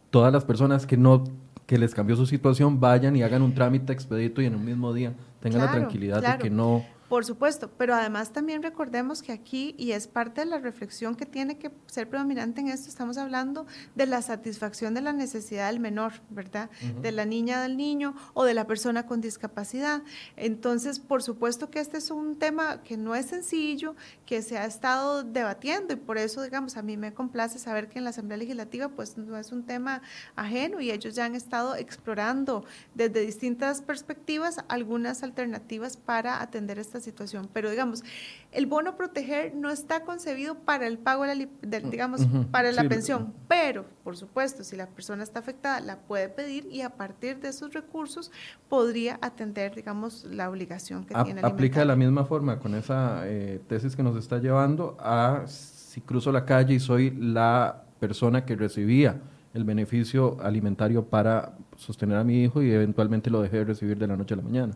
todas las personas que no que les cambió su situación, vayan y hagan un trámite expedito y en un mismo día tengan la tranquilidad de que no por supuesto, pero además también recordemos que aquí, y es parte de la reflexión que tiene que ser predominante en esto, estamos hablando de la satisfacción de la necesidad del menor, ¿verdad? De la niña, del niño o de la persona con discapacidad. Entonces, por supuesto que este es un tema que no es sencillo, que se ha estado debatiendo y por eso, digamos, a mí me complace saber que en la Asamblea Legislativa pues no es un tema ajeno y ellos ya han estado explorando desde distintas perspectivas algunas alternativas para atender esta situación. Pero digamos, el bono proteger no está concebido para el pago, de la, digamos, para la pensión, pero por supuesto, si la persona está afectada, la puede pedir y a partir de esos recursos podría atender, digamos, la obligación que tiene. Aplica de la misma forma con esa eh, tesis que nos está llevando a si cruzo la calle y soy la persona que recibía el beneficio alimentario para sostener a mi hijo y eventualmente lo dejé de recibir de la noche a la mañana.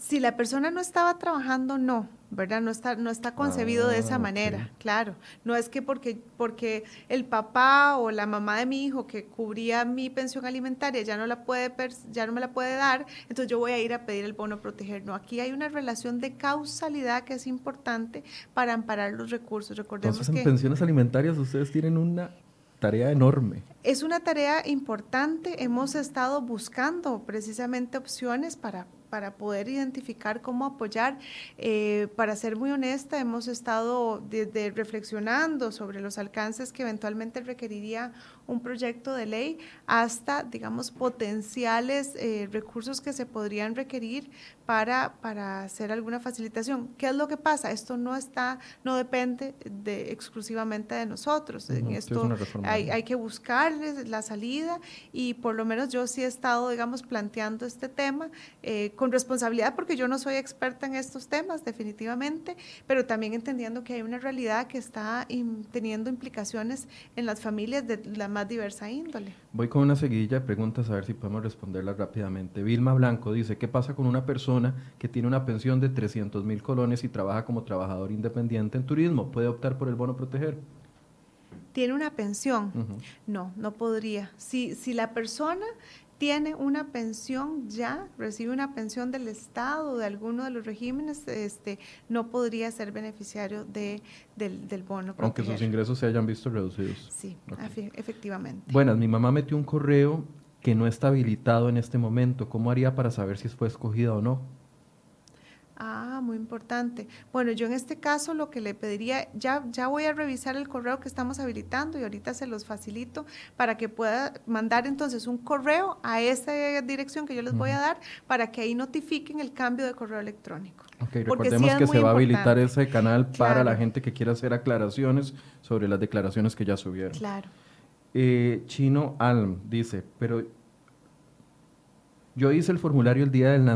Si la persona no estaba trabajando, no, ¿verdad? No está, no está concebido de esa ah, manera, claro. No es que porque, porque el papá o la mamá de mi hijo que cubría mi pensión alimentaria ya no, la puede, ya no me la puede dar, entonces yo voy a ir a pedir el bono proteger. No, aquí hay una relación de causalidad que es importante para amparar los recursos. Recordemos entonces, en pensiones alimentarias ustedes tienen una tarea enorme. Es una tarea importante. Hemos estado buscando precisamente opciones para para poder identificar cómo apoyar. Eh, para ser muy honesta, hemos estado desde reflexionando sobre los alcances que eventualmente requeriría un proyecto de ley hasta, digamos, potenciales eh, recursos que se podrían requerir para, para hacer alguna facilitación. ¿Qué es lo que pasa? Esto no está, no depende de, exclusivamente de nosotros. en esto hay, hay, que buscarles la salida y por lo menos yo sí he estado, digamos, planteando este tema eh, con responsabilidad porque yo no soy experta en estos temas, definitivamente, pero también entendiendo que hay una realidad que está teniendo implicaciones en las familias de la más diversa índole. Voy con una seguidilla de preguntas a ver si podemos responderlas rápidamente. Vilma Blanco dice, ¿qué pasa con una persona que tiene una pensión de 300 mil colones y trabaja como trabajador independiente en turismo? ¿Puede optar por el bono proteger? ¿Tiene una pensión? No, no podría. Si, si la persona tiene una pensión ya, recibe una pensión del Estado, de alguno de los regímenes, este, no podría ser beneficiario de, del, del bono. Aunque sus ingresos se hayan visto reducidos. Sí, efectivamente. Buenas, mi mamá metió un correo que no está habilitado en este momento. ¿Cómo haría para saber si fue escogida o no? Ah, muy importante. Bueno, yo en este caso lo que le pediría, ya, ya voy a revisar el correo que estamos habilitando y ahorita se los facilito para que pueda mandar entonces un correo a esa dirección que yo les voy a dar para que ahí notifiquen el cambio de correo electrónico. Ok, recordemos que se va a habilitar ese canal para la gente que quiera hacer aclaraciones sobre las declaraciones que ya subieron. Claro. Eh, Chino Alm dice, pero yo hice el formulario el día del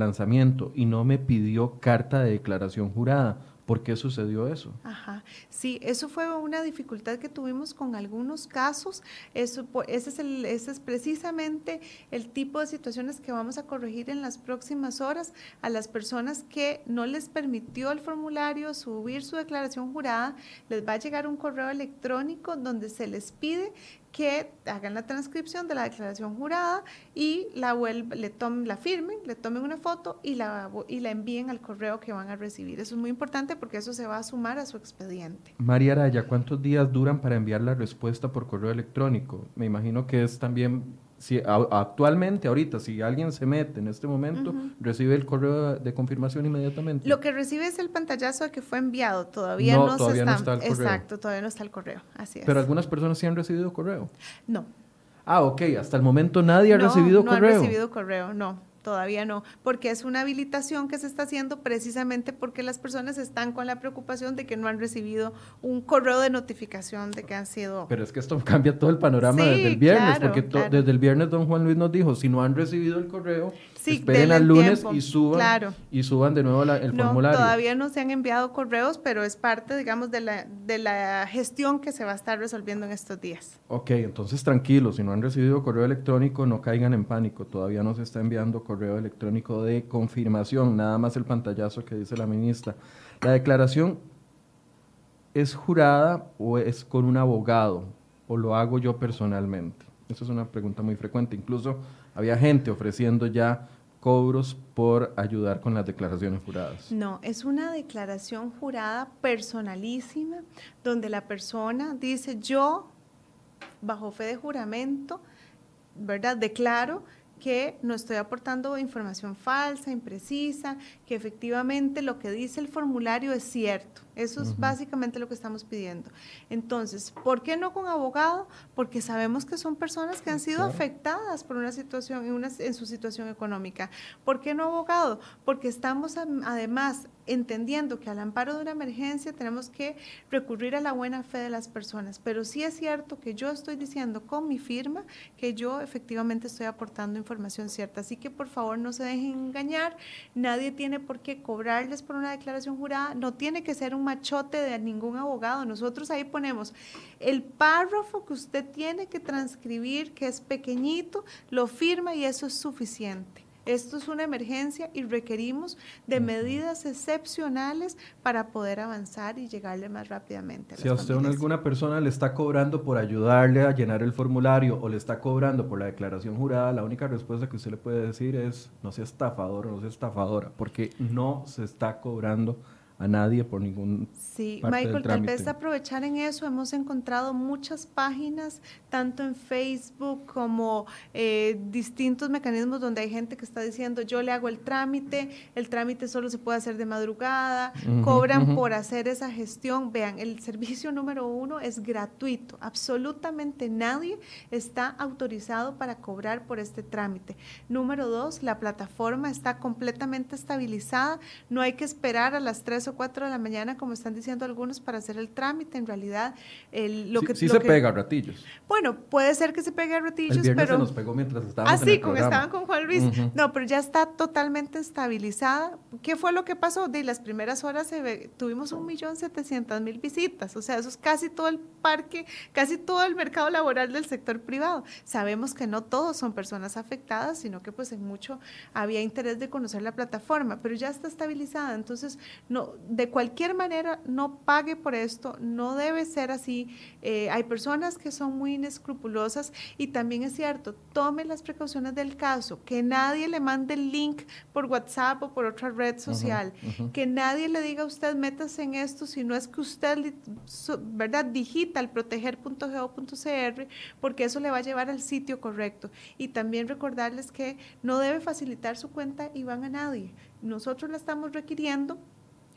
lanzamiento, y no me pidió carta de declaración jurada. ¿Por qué sucedió eso? Ajá. Sí, eso fue una dificultad que tuvimos con algunos casos. Eso, ese, es precisamente el tipo de situaciones que vamos a corregir en las próximas horas a las personas que no les permitió el formulario subir su declaración jurada. Les va a llegar un correo electrónico donde se les pide que hagan la transcripción de la declaración jurada y la, le tomen, la firmen, le tomen una foto y la, y la envíen al correo que van a recibir. Eso es muy importante porque eso se va a sumar a su expediente. María Araya, ¿cuántos días duran para enviar la respuesta por correo electrónico? Me imagino que es también si actualmente, ahorita, si alguien se mete en este momento, recibe el correo de confirmación inmediatamente. Lo que recibe es el pantallazo de que fue enviado, todavía no, todavía está, no está el correo. Exacto, todavía no está el correo, así es. Pero algunas personas sí han recibido correo. No. Ah, ok, hasta el momento nadie ha recibido correo. No ha recibido correo, no todavía no, porque es una habilitación que se está haciendo precisamente porque las personas están con la preocupación de que no han recibido un correo de notificación de que han sido... Pero es que esto cambia todo el panorama desde el viernes, porque desde el viernes don Juan Luis nos dijo, si no han recibido el correo, esperen al lunes y suban, y suban de nuevo el no, formulario. Todavía no se han enviado correos, pero es parte, digamos, de la, de la gestión que se va a estar resolviendo en estos días. Ok, entonces tranquilos, si no han recibido correo electrónico, no caigan en pánico, todavía no se está enviando correo electrónico de confirmación, nada más el pantallazo que dice la ministra. La declaración es jurada o es con un abogado o lo hago yo personalmente. Esa es una pregunta muy frecuente. Incluso había gente ofreciendo ya cobros por ayudar con las declaraciones juradas. No, es una declaración jurada personalísima donde la persona dice yo, bajo fe de juramento, ¿verdad? Declaro que no estoy aportando información falsa, imprecisa, que efectivamente lo que dice el formulario es cierto. Eso es básicamente lo que estamos pidiendo. Entonces, ¿por qué no con abogado? Porque sabemos que son personas que han sido afectadas por una situación, en, una, en su situación económica. ¿Por qué no abogado? Porque estamos además entendiendo que al amparo de una emergencia tenemos que recurrir a la buena fe de las personas. Pero sí es cierto que yo estoy diciendo con mi firma que yo efectivamente estoy aportando información cierta. Así que por favor no se dejen engañar. Nadie tiene por qué cobrarles por una declaración jurada. No tiene que ser un machote de ningún abogado. Nosotros ahí ponemos el párrafo que usted tiene que transcribir, que es pequeñito, lo firma y eso es suficiente. Esto es una emergencia y requerimos de medidas excepcionales para poder avanzar y llegarle más rápidamente. A si a usted alguna persona le está cobrando por ayudarle a llenar el formulario o le está cobrando por la declaración jurada, la única respuesta que usted le puede decir es no sea estafador o no sea estafadora, porque no se está cobrando a nadie por ningún Sí, Michael, tal vez aprovechar en eso, hemos encontrado muchas páginas, tanto en Facebook como eh, distintos mecanismos donde hay gente que está diciendo, yo le hago el trámite, el trámite solo se puede hacer de madrugada, cobran por hacer esa gestión. Vean, el servicio número uno es gratuito, absolutamente nadie está autorizado para cobrar por este trámite. Número dos, la plataforma está completamente estabilizada, no hay que esperar a las tres o 4 de la mañana, como están diciendo algunos, para hacer el trámite. En realidad, el, lo que... Sí se pega a ratillos. Bueno, puede ser que se pegue a ratillos, el pero... se nos pegó mientras estábamos ah, sí, como estaban con Juan Luis. No, pero ya está totalmente estabilizada. ¿Qué fue lo que pasó? De las primeras horas se tuvimos un millón setecientos mil visitas. O sea, eso es casi todo el parque, casi todo el mercado laboral del sector privado. Sabemos que no todos son personas afectadas, sino que pues en mucho había interés de conocer la plataforma, pero ya está estabilizada. Entonces, no, de cualquier manera no pague por esto, no debe ser así. Eh, hay personas que son muy inescrupulosas y también es cierto, tome las precauciones del caso, que nadie le mande el link por WhatsApp o por otra red social, que nadie le diga a usted métase en esto, si no es que usted, ¿verdad?, digita el proteger.go.cr porque eso le va a llevar al sitio correcto. Y también recordarles que no debe facilitar su cuenta y van a nadie. Nosotros la estamos requiriendo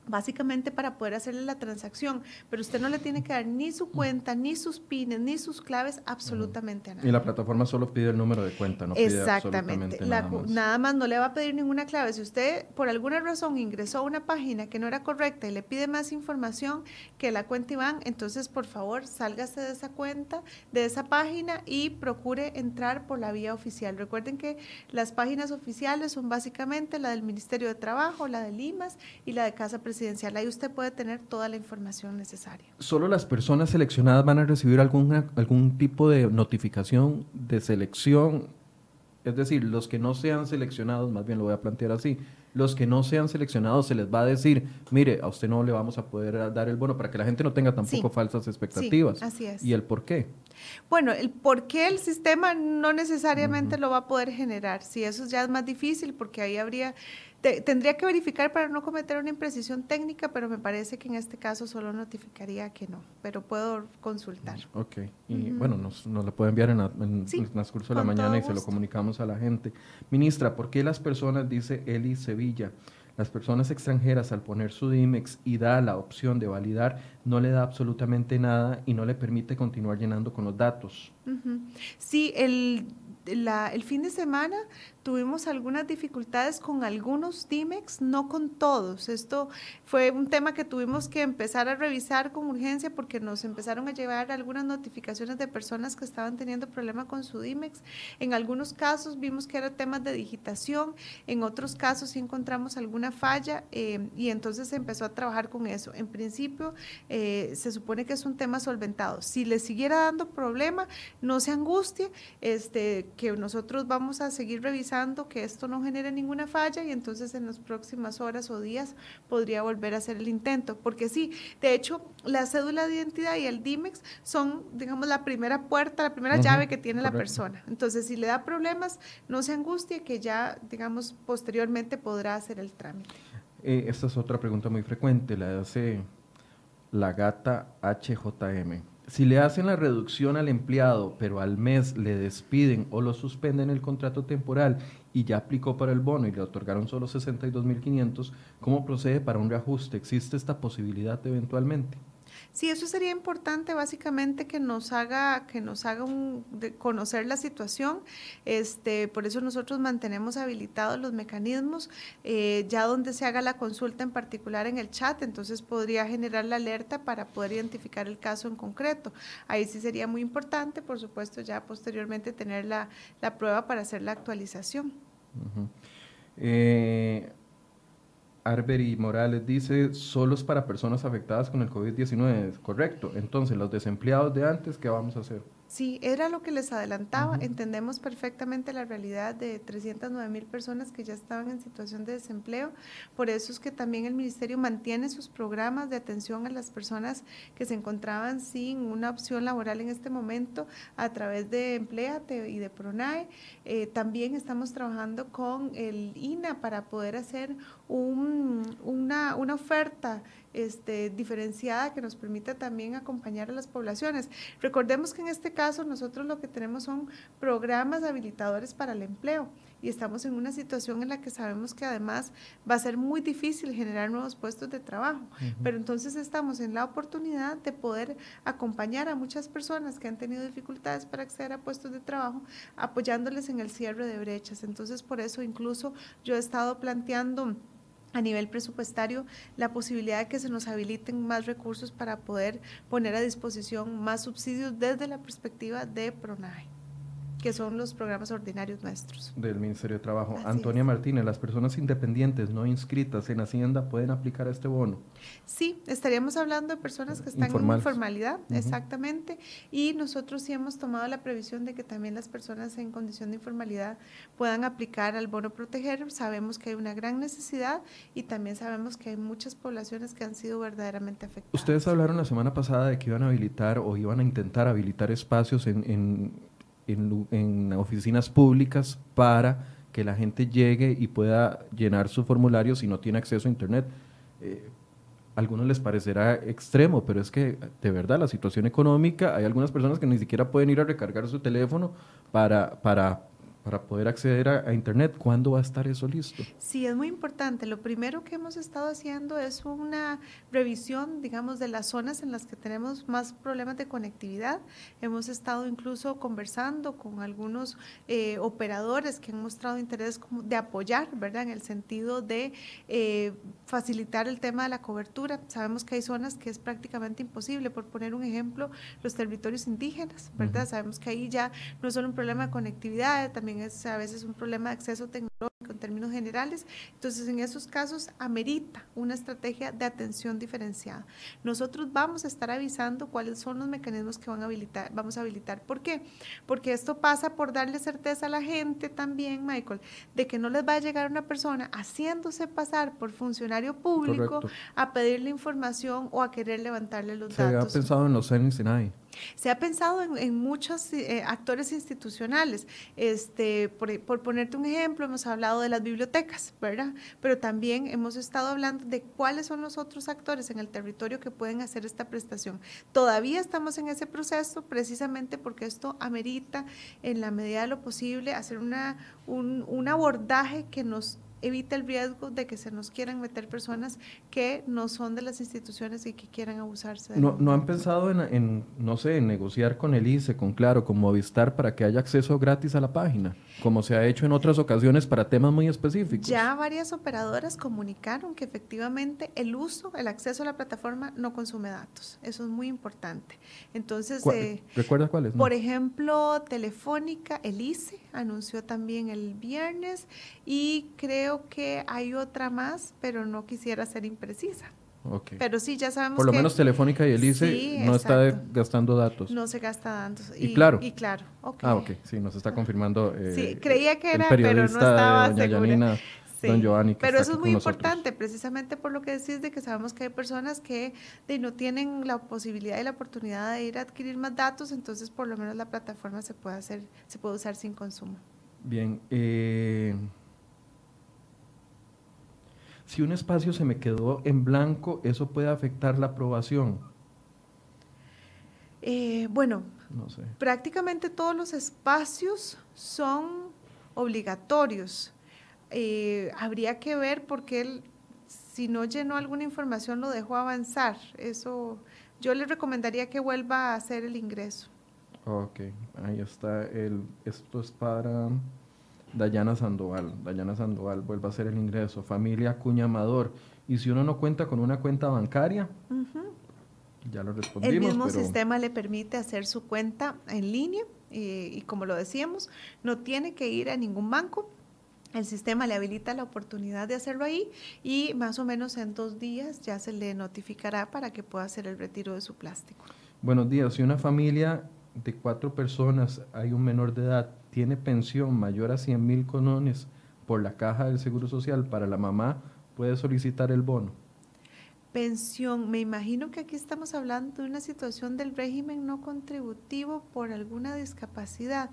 básicamente para poder hacerle la transacción, pero usted no le tiene que dar ni su cuenta, ni sus pines, ni sus claves, absolutamente a nadie. Y la plataforma solo pide el número de cuenta, no pide absolutamente nada, más. nada más. no le va a pedir ninguna clave. Si usted por alguna razón ingresó a una página que no era correcta y le pide más información que la cuenta Iván, entonces por favor sálgase de esa cuenta, de esa página y procure entrar por la vía oficial. Recuerden que las páginas oficiales son básicamente la del Ministerio de Trabajo, la de Limas y la de Casa Presidencial presidencial. Ahí usted puede tener toda la información necesaria. ¿Solo las personas seleccionadas van a recibir alguna, algún tipo de notificación de selección? Es decir, los que no sean seleccionados, más bien lo voy a plantear así, los que no sean seleccionados se les va a decir, mire, a usted no le vamos a poder dar el bono para que la gente no tenga tampoco falsas expectativas. Sí, así es. ¿Y el por qué? Bueno, el por qué el sistema no necesariamente lo va a poder generar. Si eso ya es más difícil, porque ahí habría tendría que verificar para no cometer una imprecisión técnica, pero me parece que en este caso solo notificaría que no, pero puedo consultar. Ok, y bueno, nos, lo puede enviar en, el transcurso de la mañana y se lo comunicamos a la gente. Ministra, ¿por qué las personas, dice Eli Sevilla, las personas extranjeras al poner su DIMEX y da la opción de validar, no le da absolutamente nada y no le permite continuar llenando con los datos? Sí, el el fin de semana tuvimos algunas dificultades con algunos DIMEX, no con todos. Esto fue un tema que tuvimos que empezar a revisar con urgencia porque nos empezaron a llevar algunas notificaciones de personas que estaban teniendo problema con su DIMEX. En algunos casos vimos que eran temas de digitación, en otros casos sí encontramos alguna falla eh, y entonces se empezó a trabajar con eso. En principio eh, se supone que es un tema solventado. Si le siguiera dando problema, no se angustie, este, que nosotros vamos a seguir revisando que esto no genere ninguna falla y entonces en las próximas horas o días podría volver a hacer el intento. Porque sí, de hecho, la cédula de identidad y el DIMEX son, digamos, la primera puerta, la primera llave que tiene la persona. Entonces, si le da problemas, no se angustie que ya, digamos, posteriormente podrá hacer el trámite. Eh, esta es otra pregunta muy frecuente, la hace la gata HJM. Si le hacen la reducción al empleado, pero al mes le despiden o lo suspenden el contrato temporal y ya aplicó para el bono y le otorgaron solo 62.500, ¿cómo procede para un reajuste? ¿Existe esta posibilidad eventualmente? Sí, eso sería importante básicamente que nos haga, que nos haga un, conocer la situación. Este, por eso nosotros mantenemos habilitados los mecanismos, eh, ya donde se haga la consulta en particular en el chat, entonces podría generar la alerta para poder identificar el caso en concreto. Ahí sí sería muy importante, por supuesto, ya posteriormente tener la, prueba para hacer la actualización. Arberi Morales dice, solo es para personas afectadas con el COVID-19, correcto. Entonces, los desempleados de antes, ¿qué vamos a hacer? Sí, era lo que les adelantaba. Entendemos perfectamente la realidad de 309 mil personas que ya estaban en situación de desempleo. Por eso es que también el Ministerio mantiene sus programas de atención a las personas que se encontraban sin una opción laboral en este momento a través de Empleate y de PRONAE. Eh, también estamos trabajando con el INA para poder hacer una, una oferta este, diferenciada que nos permita también acompañar a las poblaciones. Recordemos que en este caso nosotros lo que tenemos son programas habilitadores para el empleo y estamos en una situación en la que sabemos que además va a ser muy difícil generar nuevos puestos de trabajo, pero entonces estamos en la oportunidad de poder acompañar a muchas personas que han tenido dificultades para acceder a puestos de trabajo, apoyándoles en el cierre de brechas. Entonces, por eso incluso yo he estado planteando a nivel presupuestario la posibilidad de que se nos habiliten más recursos para poder poner a disposición más subsidios desde la perspectiva de PRONAE que son los programas ordinarios nuestros. Del Ministerio de Trabajo. Antonia Martínez, ¿las personas independientes no inscritas en Hacienda pueden aplicar este bono? Sí, estaríamos hablando de personas que están en informalidad, exactamente, y nosotros sí hemos tomado la previsión de que también las personas en condición de informalidad puedan aplicar al bono proteger. Sabemos que hay una gran necesidad y también sabemos que hay muchas poblaciones que han sido verdaderamente afectadas. Ustedes hablaron la semana pasada de que iban a habilitar o iban a intentar habilitar espacios en en, oficinas públicas para que la gente llegue y pueda llenar su formulario si no tiene acceso a Internet. Eh, a algunos les parecerá extremo, pero es que de verdad la situación económica, hay algunas personas que ni siquiera pueden ir a recargar su teléfono para, para para poder acceder a, Internet. ¿Cuándo va a estar eso listo? Sí, es muy importante. Lo primero que hemos estado haciendo es una revisión, digamos, de las zonas en las que tenemos más problemas de conectividad. Hemos estado incluso conversando con algunos eh, operadores que han mostrado interés de apoyar, ¿verdad? En el sentido de eh, facilitar el tema de la cobertura. Sabemos que hay zonas que es prácticamente imposible. Por poner un ejemplo, los territorios indígenas, ¿verdad? Sabemos que ahí ya no es solo un problema de conectividad, también es a veces un problema de acceso tecnológico términos generales. Entonces, en esos casos amerita una estrategia de atención diferenciada. Nosotros vamos a estar avisando cuáles son los mecanismos que van a habilitar, vamos a habilitar. ¿Por qué? Porque esto pasa por darle certeza a la gente también, Michael, de que no les va a llegar una persona haciéndose pasar por funcionario público a pedirle información o a querer levantarle los datos. Se había pensado en los nadie. Se ha pensado en, muchos eh, actores institucionales. Este, por, por, ponerte un ejemplo, hemos hablado de las bibliotecas, ¿verdad? Pero también hemos estado hablando de cuáles son los otros actores en el territorio que pueden hacer esta prestación. Todavía estamos en ese proceso precisamente porque esto amerita, en la medida de lo posible, hacer una, un, un abordaje que nos evita el riesgo de que se nos quieran meter personas que no son de las instituciones y que quieran abusarse. De no, ¿No han pensado en, no sé, en negociar con el ICE, con Claro, con Movistar para que haya acceso gratis a la página, como se ha hecho en otras ocasiones para temas muy específicos? Ya varias operadoras comunicaron que efectivamente el uso, el acceso a la plataforma no consume datos. Eso es muy importante. Entonces, eh, ¿recuerda cuáles? Por ejemplo, Telefónica, el ICE anunció también el viernes y creo que hay otra más, pero no quisiera ser imprecisa. Okay. Pero sí, ya sabemos Por lo menos Telefónica y Elise no está gastando datos. No se gasta datos. Y, claro. Y claro, Ah, ok. Sí, nos está confirmando eh, Sí, creía que era, pero no estaba doña segura. Don Giovanni, Pero eso es muy importante, precisamente por lo que decís de que sabemos que hay personas que no tienen la posibilidad y la oportunidad de ir a adquirir más datos, entonces por lo menos la plataforma se puede hacer, se puede usar sin consumo. Bien, eh, si un espacio se me quedó en blanco, ¿eso puede afectar la aprobación? Eh, bueno, prácticamente todos los espacios son obligatorios. Eh, habría que ver por qué si no llenó alguna información lo dejó avanzar. Eso yo le recomendaría que vuelva a hacer el ingreso. Ok, ahí está. El, esto es para Dayana Sandoval. Dayana Sandoval vuelve a hacer el ingreso. Familia Cuña Amador. Y si uno no cuenta con una cuenta bancaria, ya lo respondimos. El mismo sistema le permite hacer su cuenta en línea y, y como lo decíamos, no tiene que ir a ningún banco. El sistema le habilita la oportunidad de hacerlo ahí y más o menos en dos días ya se le notificará para que pueda hacer el retiro de su plástico. Buenos días. Si una familia de cuatro personas hay un menor de edad tiene pensión mayor a 100 mil conones por la caja del Seguro Social para la mamá, puede solicitar el bono. Pensión, me imagino que aquí estamos hablando de una situación del régimen no contributivo por alguna discapacidad.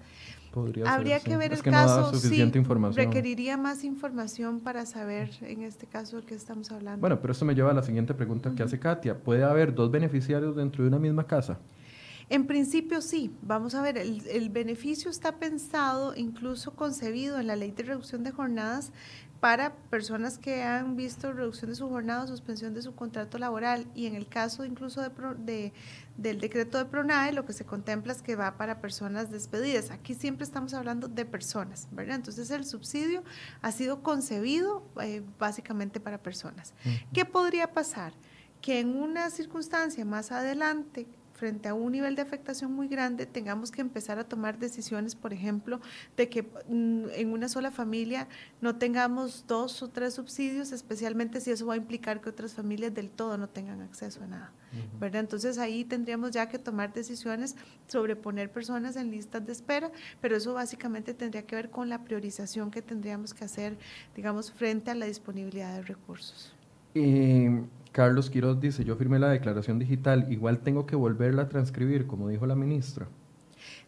Podría Habría que ver el caso, sí, requeriría más información para saber en este caso de qué estamos hablando. Bueno, pero eso me lleva a la siguiente pregunta que hace Katia. ¿Puede haber dos beneficiarios dentro de una misma casa? En principio sí, vamos a ver, el, beneficio está pensado, incluso concebido en la ley de reducción de jornadas para personas que han visto reducción de su jornada suspensión de su contrato laboral y en el caso incluso de, del decreto de PRONAE lo que se contempla es que va para personas despedidas. Aquí siempre estamos hablando de personas, ¿verdad? Entonces el subsidio ha sido concebido eh, básicamente para personas. ¿Qué podría pasar? Que en una circunstancia más adelante frente a un nivel de afectación muy grande, tengamos que empezar a tomar decisiones, por ejemplo, de que mm, en una sola familia no tengamos dos o tres subsidios, especialmente si eso va a implicar que otras familias del todo no tengan acceso a nada. ¿verdad? Entonces ahí tendríamos ya que tomar decisiones sobre poner personas en listas de espera, pero eso básicamente tendría que ver con la priorización que tendríamos que hacer, digamos, frente a la disponibilidad de recursos. Eh, Carlos Quiroz dice, yo firmé la declaración digital, igual tengo que volverla a transcribir, como dijo la ministra.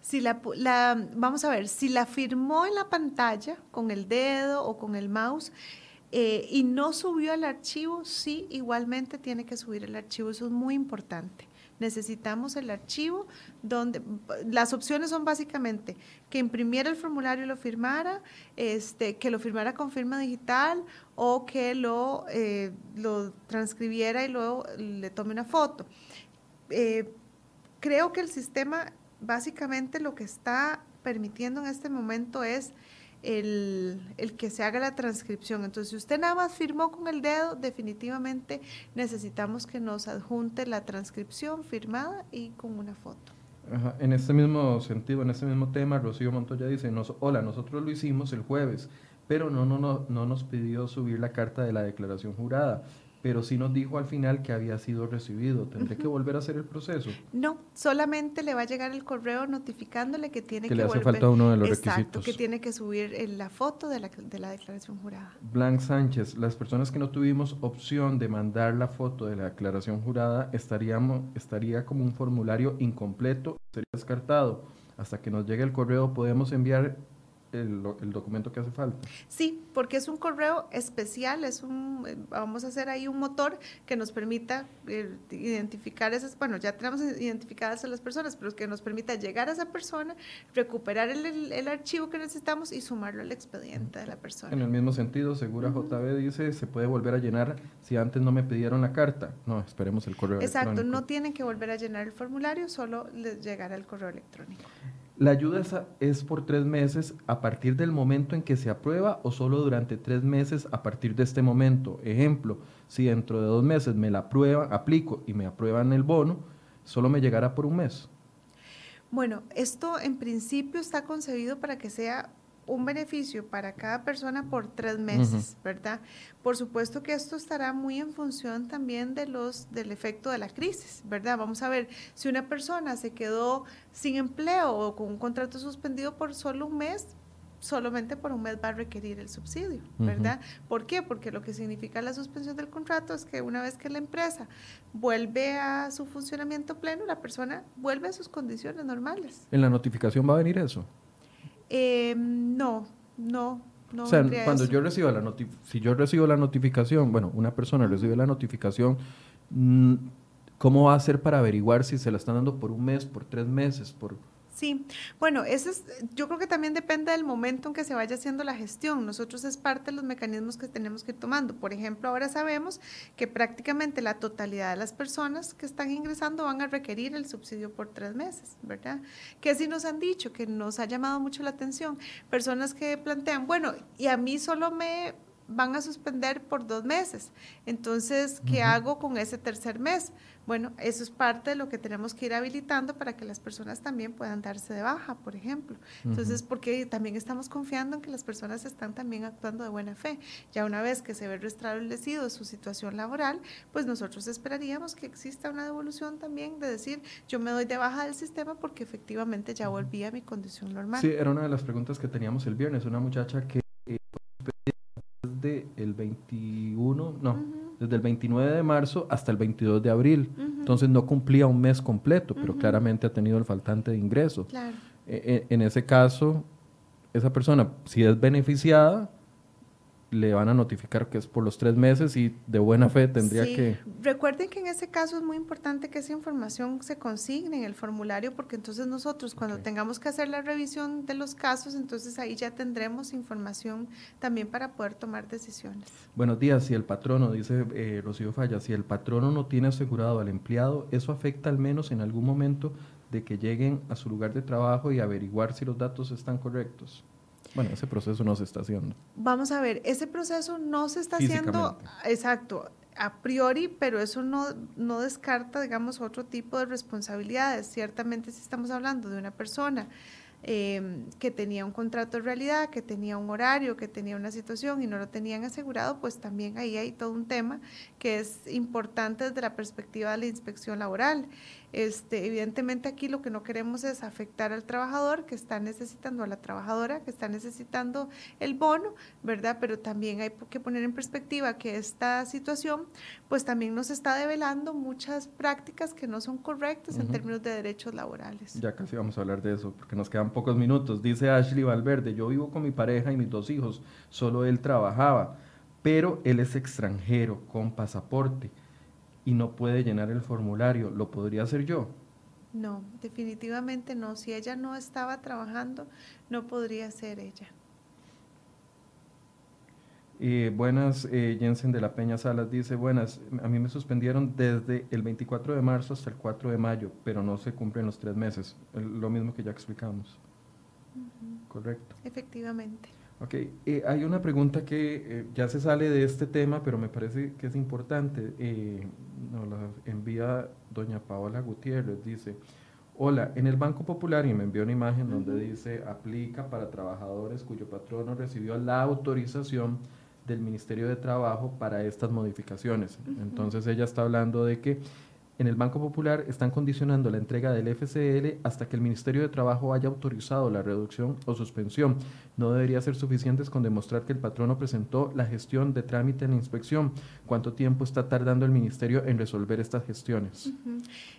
Si la, la, vamos a ver, si la firmó en la pantalla con el dedo o con el mouse eh, y no subió el archivo, sí, igualmente tiene que subir el archivo, eso es muy importante necesitamos el archivo donde las opciones son básicamente que imprimiera el formulario y lo firmara, este, que lo firmara con firma digital o que lo, eh, lo transcribiera y luego le tome una foto. Eh, creo que el sistema básicamente lo que está permitiendo en este momento es el, que se haga la transcripción. Entonces, si usted nada más firmó con el dedo, definitivamente necesitamos que nos adjunte la transcripción firmada y con una foto. En este mismo sentido, en este mismo tema, Rocío Montoya dice, hola, nosotros lo hicimos el jueves, pero no, no, no, no nos pidió subir la carta de la declaración jurada pero sí nos dijo al final que había sido recibido. ¿Tendré que volver a hacer el proceso? No, solamente le va a llegar el correo notificándole que tiene que, que le hace falta uno de los exacto, que tiene que subir la foto de la, de la declaración jurada. Blanc Sánchez, las personas que no tuvimos opción de mandar la foto de la declaración jurada, estaríamos, estaría como un formulario incompleto, sería descartado. Hasta que nos llegue el correo podemos enviar el, documento que hace falta. Sí, porque es un correo especial, es un, vamos a hacer ahí un motor que nos permita eh, identificar esas, bueno, ya tenemos identificadas a las personas, pero que nos permita llegar a esa persona, recuperar el, el, archivo que necesitamos y sumarlo al expediente de la persona. En el mismo sentido, Segura JB dice, se puede volver a llenar si antes no me pidieron la carta. No, esperemos el correo Exacto, no tienen que volver a llenar el formulario, solo les llegará el correo electrónico. La ayuda es, por tres meses a partir del momento en que se aprueba o solo durante tres meses a partir de este momento. Ejemplo, si dentro de dos meses me la aprueban, aplico y me aprueban el bono, solo me llegará por un mes. Bueno, esto en principio está concebido para que sea un beneficio para cada persona por tres meses, ¿verdad? Por supuesto que esto estará muy en función también de los, del efecto de la crisis, ¿verdad? Vamos a ver, si una persona se quedó sin empleo o con un contrato suspendido por solo un mes, solamente por un mes va a requerir el subsidio, ¿verdad? ¿Por qué? Porque lo que significa la suspensión del contrato es que una vez que la empresa vuelve a su funcionamiento pleno, la persona vuelve a sus condiciones normales. ¿En la notificación va a venir eso? Eh, no, no, no. O sea, cuando yo recibo la si yo recibo la notificación, bueno, una persona recibe la notificación, mm, ¿cómo va a hacer para averiguar si se la están dando por un mes, por tres meses, por Sí, bueno, eso es, yo creo que también depende del momento en que se vaya haciendo la gestión. Nosotros es parte de los mecanismos que tenemos que ir tomando. Por ejemplo, ahora sabemos que prácticamente la totalidad de las personas que están ingresando van a requerir el subsidio por tres meses, ¿verdad? Que sí nos han dicho, que nos ha llamado mucho la atención. Personas que plantean, bueno, y a mí solo me van a suspender por dos meses. Entonces, ¿qué hago con ese tercer mes? Bueno, eso es parte de lo que tenemos que ir habilitando para que las personas también puedan darse de baja, por ejemplo. Entonces, porque también estamos confiando en que las personas están también actuando de buena fe. Ya una vez que se ve restablecido su situación laboral, pues nosotros esperaríamos que exista una devolución también de decir, yo me doy de baja del sistema porque efectivamente ya volví a mi condición normal. Sí, era una de las preguntas que teníamos el viernes, una muchacha que eh, desde el 21, no desde el 29 de marzo hasta el 22 de abril. Entonces no cumplía un mes completo, pero claramente ha tenido el faltante de ingresos. Claro. E, e, en ese caso, esa persona, si es beneficiada, le van a notificar que es por los tres meses y de buena fe tendría que... Recuerden que en ese caso es muy importante que esa información se consigne en el formulario porque entonces nosotros cuando tengamos que hacer la revisión de los casos, entonces ahí ya tendremos información también para poder tomar decisiones. Buenos días, si el patrono, dice eh, Rocío Falla, si el patrono no tiene asegurado al empleado, ¿eso afecta al menos en algún momento de que lleguen a su lugar de trabajo y averiguar si los datos están correctos? Bueno, ese proceso no se está haciendo. Vamos a ver, ese proceso no se está haciendo, exacto, a priori, pero eso no, no descarta, digamos, otro tipo de responsabilidades. Ciertamente si estamos hablando de una persona eh, que tenía un contrato de realidad, que tenía un horario, que tenía una situación y no lo tenían asegurado, pues también ahí hay todo un tema que es importante desde la perspectiva de la inspección laboral. Este, evidentemente aquí lo que no queremos es afectar al trabajador que está necesitando, a la trabajadora que está necesitando el bono, ¿verdad? Pero también hay que poner en perspectiva que esta situación pues también nos está develando muchas prácticas que no son correctas en términos de derechos laborales. Ya casi vamos a hablar de eso porque nos quedan pocos minutos. Dice Ashley Valverde, yo vivo con mi pareja y mis dos hijos, solo él trabajaba, pero él es extranjero con pasaporte y no puede llenar el formulario, ¿lo podría hacer yo? No, definitivamente no. Si ella no estaba trabajando, no podría ser ella. Eh, buenas, eh, Jensen de la Peña Salas dice, buenas, a mí me suspendieron desde el 24 de marzo hasta el 4 de mayo, pero no se cumplen los tres meses, lo mismo que ya explicamos. Correcto. Efectivamente. Ok, eh, hay una pregunta que eh, ya se sale de este tema, pero me parece que es importante. Eh, nos la envía doña Paola Gutiérrez. Dice, Hola, en el Banco Popular, y me envió una imagen donde dice aplica para trabajadores cuyo patrono recibió la autorización del Ministerio de Trabajo para estas modificaciones. Entonces ella está hablando de que en el Banco Popular están condicionando la entrega del FCL hasta que el Ministerio de Trabajo haya autorizado la reducción o suspensión. No debería ser suficiente con demostrar que el patrono presentó la gestión de trámite en la inspección. ¿Cuánto tiempo está tardando el Ministerio en resolver estas gestiones?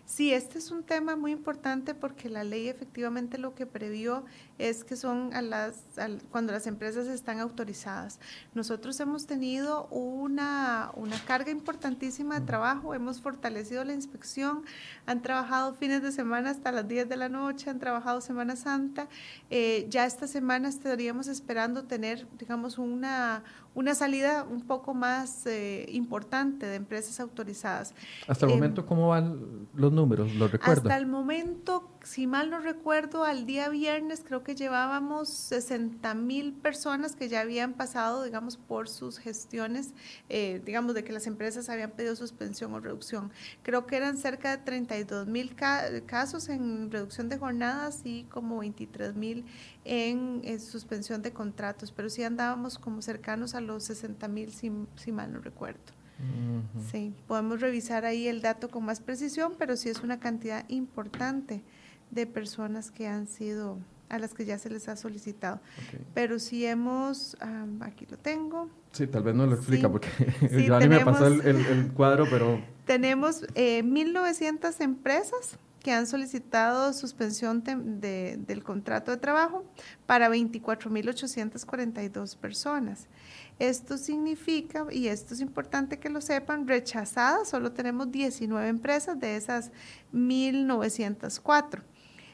Sí, este es un tema muy importante porque la ley efectivamente lo que previó es que son a las, cuando las empresas están autorizadas. Nosotros hemos tenido una, una carga importantísima de trabajo, hemos fortalecido la inspección han trabajado fines de semana hasta las 10 de la noche, han trabajado Semana Santa. Eh, ya esta semana estaríamos esperando tener, digamos, una, una salida un poco más eh, importante de empresas autorizadas. Hasta el em, momento, ¿cómo van los números? ¿Los recuerdo? Hasta el momento, si mal no recuerdo, al día viernes creo que llevábamos 60 mil personas que ya habían pasado, digamos, por sus gestiones, eh, digamos, de que las empresas habían pedido suspensión o reducción. Creo que eran cerca de 32 mil casos en reducción de jornadas y como 23 mil en, suspensión de contratos, pero sí andábamos como cercanos a los 60 mil, si, mal no recuerdo. Sí, podemos revisar ahí el dato con más precisión, pero sí es una cantidad importante de personas que han sido, a las que ya se les ha solicitado. Pero sí hemos, aquí lo tengo. Sí, tal vez no lo explica porque ya ni me pasó el, cuadro, pero... Tenemos eh, 1.900 empresas que han solicitado suspensión del contrato de trabajo para 24.842 personas. Esto significa, y esto es importante que lo sepan, rechazadas, solo tenemos 19 empresas de esas 1.904.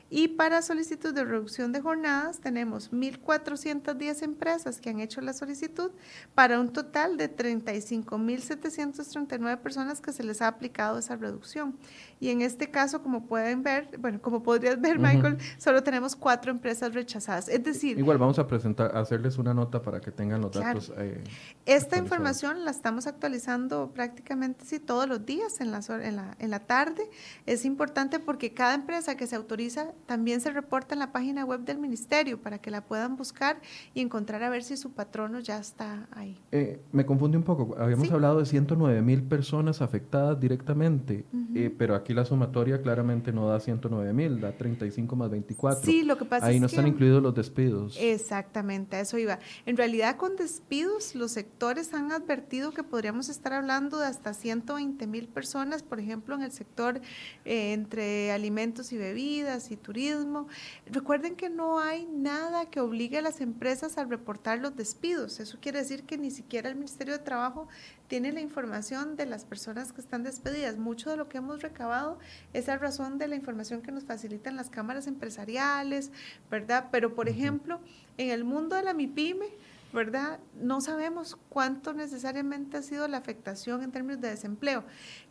Y para solicitud de reducción de jornadas tenemos 1.410 empresas que han hecho la solicitud para un total de 35.739 personas que se les ha aplicado esa reducción. Y en este caso, como pueden ver, bueno, como podrías ver, Michael, solo tenemos cuatro empresas rechazadas. Es decir... Igual vamos a presentar, hacerles una nota para que tengan los datos. Eh, Esta información la estamos actualizando prácticamente sí, todos los días en la, en, la, en la tarde. Es importante porque cada empresa que se autoriza también se reporta en la página web del ministerio para que la puedan buscar y encontrar a ver si su patrono ya está ahí. Eh, me confunde un poco. Habíamos hablado de 109 mil personas afectadas directamente, eh, pero aquí la sumatoria claramente no da 109 mil, da 35 más 24. Sí, lo que pasa ahí no están incluidos los despidos. Exactamente, a eso iba. En realidad con despidos los sectores han advertido que podríamos estar hablando de hasta 120 mil personas, por ejemplo, en el sector eh, entre alimentos y bebidas y turismo. Recuerden que no hay nada que obligue a las empresas a reportar los despidos. Eso quiere decir que ni siquiera el Ministerio de Trabajo tiene la información de las personas que están despedidas. Mucho de lo que hemos recabado es a razón de la información que nos facilitan las cámaras empresariales, ¿verdad? Pero, por ejemplo, en el mundo de la MIPYME, ¿verdad? No sabemos cuánto necesariamente ha sido la afectación en términos de desempleo.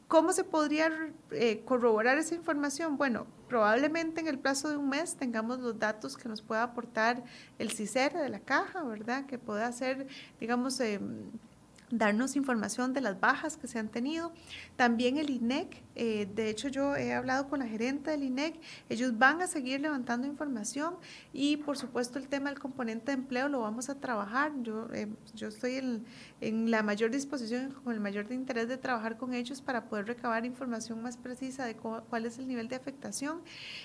¿Cómo se podría eh, corroborar esa información? Bueno, probablemente en el plazo de un mes tengamos los datos que nos pueda aportar el CICER de la caja, ¿verdad? Que pueda hacer, digamos, em, darnos información de las bajas que se han tenido. También el INEC, eh, de hecho yo he hablado con la gerente del INEC, ellos van a seguir levantando información y por supuesto el tema del componente de empleo lo vamos a trabajar. Yo, eh, yo estoy en, en, la mayor disposición, con el mayor interés de trabajar con ellos para poder recabar información más precisa de cuál es el nivel de afectación.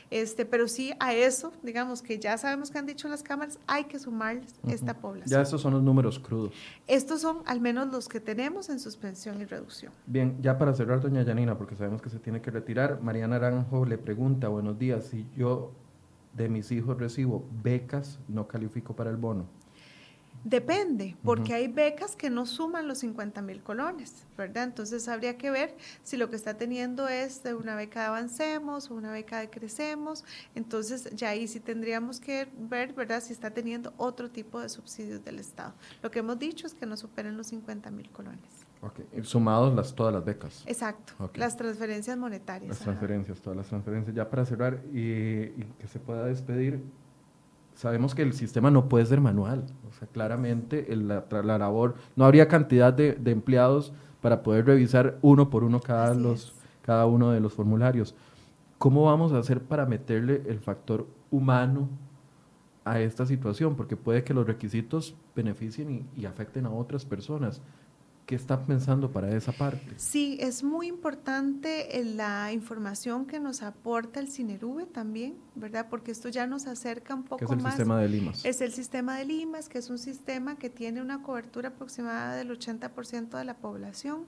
Este, pero sí a eso, digamos que ya sabemos que han dicho las cámaras, hay que sumarles esta población. Ya estos son los números crudos. Estos son al menos los que tenemos en suspensión y reducción. Bien, ya para cerrar, doña Yanina, porque sabemos que se tiene que retirar, María Naranjo le pregunta, buenos días, si yo de mis hijos recibo becas, no califico para el bono. Depende, porque hay becas que no suman los 50 mil colones, ¿verdad? Entonces habría que ver si lo que está teniendo es de una beca de Avancemos o una beca de Crecemos. Entonces ya ahí sí tendríamos que ver, ¿verdad? Si está teniendo otro tipo de subsidios del Estado. Lo que hemos dicho es que no superen los 50 mil colones. Ok, sumados las, todas las becas. Exacto, las transferencias monetarias. Las transferencias, todas las transferencias. Ya para cerrar y que se pueda despedir, sabemos que el sistema no puede ser manual. O sea, claramente la, labor, no habría cantidad de, empleados para poder revisar uno por uno cada, los, cada uno de los formularios. ¿cómo vamos a hacer para meterle el factor humano a esta situación? Porque puede que los requisitos beneficien y, y afecten a otras personas. ¿Qué están pensando para esa parte? Sí, es muy importante eh, la información que nos aporta el CINERUBE también, ¿verdad? Porque esto ya nos acerca un poco más. ¿Qué es el sistema de Limas? Es el sistema de Limas, que es un sistema que tiene una cobertura aproximada del 80% de la población.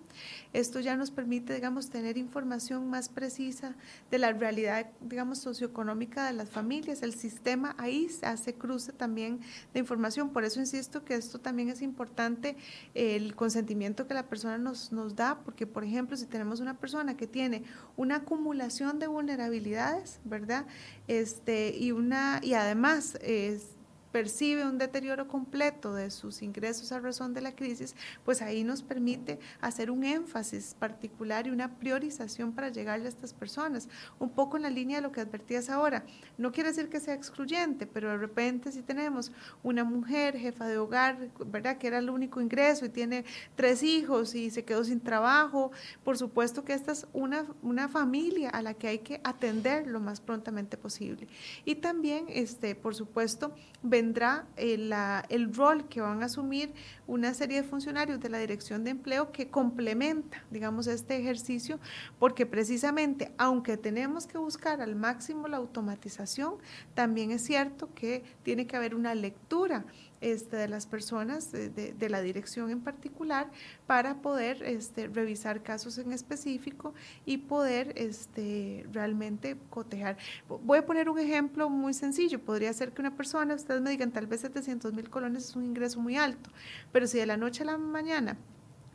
Esto ya nos permite, digamos, tener información más precisa de la realidad, digamos, socioeconómica de las familias. El sistema ahí hace cruce también de información. Por eso insisto que esto también es importante, el consentimiento que la persona nos, nos da, porque por ejemplo, si tenemos una persona que tiene una acumulación de vulnerabilidades, ¿verdad? Este, y, una, y además es percibe un deterioro completo de sus ingresos a razón de la crisis, pues ahí nos permite hacer un énfasis particular y una priorización para llegarle a estas personas. Un poco en la línea de lo que advertías ahora. No quiere decir que sea excluyente, pero de repente si tenemos una mujer jefa de hogar, ¿verdad? Que era el único ingreso y tiene tres hijos y se quedó sin trabajo, por supuesto que esta es una, una familia a la que hay que atender lo más prontamente posible. Y también, este, por supuesto, vendrá el, la, el rol que van a asumir una serie de funcionarios de la Dirección de Empleo que complementa, digamos, este ejercicio, porque precisamente, aunque tenemos que buscar al máximo la automatización, también es cierto que tiene que haber una lectura este, de las personas, de, la dirección en particular, para poder este, revisar casos en específico y poder este, realmente cotejar. Voy a poner un ejemplo muy sencillo. Podría ser que una persona, ustedes me digan, tal vez 700 mil colones es un ingreso muy alto, pero si de la noche a la mañana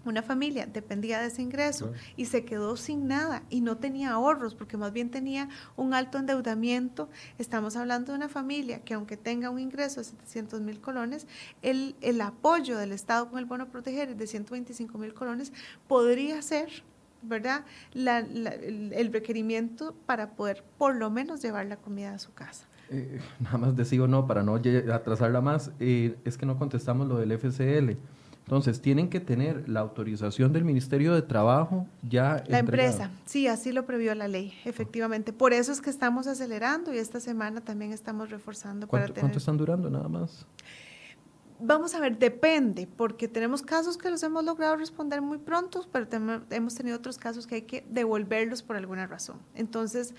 una familia dependía de ese ingreso y se quedó sin nada y no tenía ahorros porque más bien tenía un alto endeudamiento. Estamos hablando de una familia que aunque tenga un ingreso de 700 mil colones, el, el apoyo del Estado con el bono proteger de 125 mil colones podría ser ¿verdad? el, requerimiento para poder por lo menos llevar la comida a su casa. Eh, nada más decido no, para no atrasarla más, eh, es que no contestamos lo del FCL. Entonces, tienen que tener la autorización del Ministerio de Trabajo ya. La empresa, sí, así lo previó la ley, efectivamente. Por eso es que estamos acelerando y esta semana también estamos reforzando. ¿Cuánto, para ¿cuánto están durando nada más? Vamos a ver, depende, porque tenemos casos que los hemos logrado responder muy pronto, pero hemos tenido otros casos que hay que devolverlos por alguna razón. Entonces,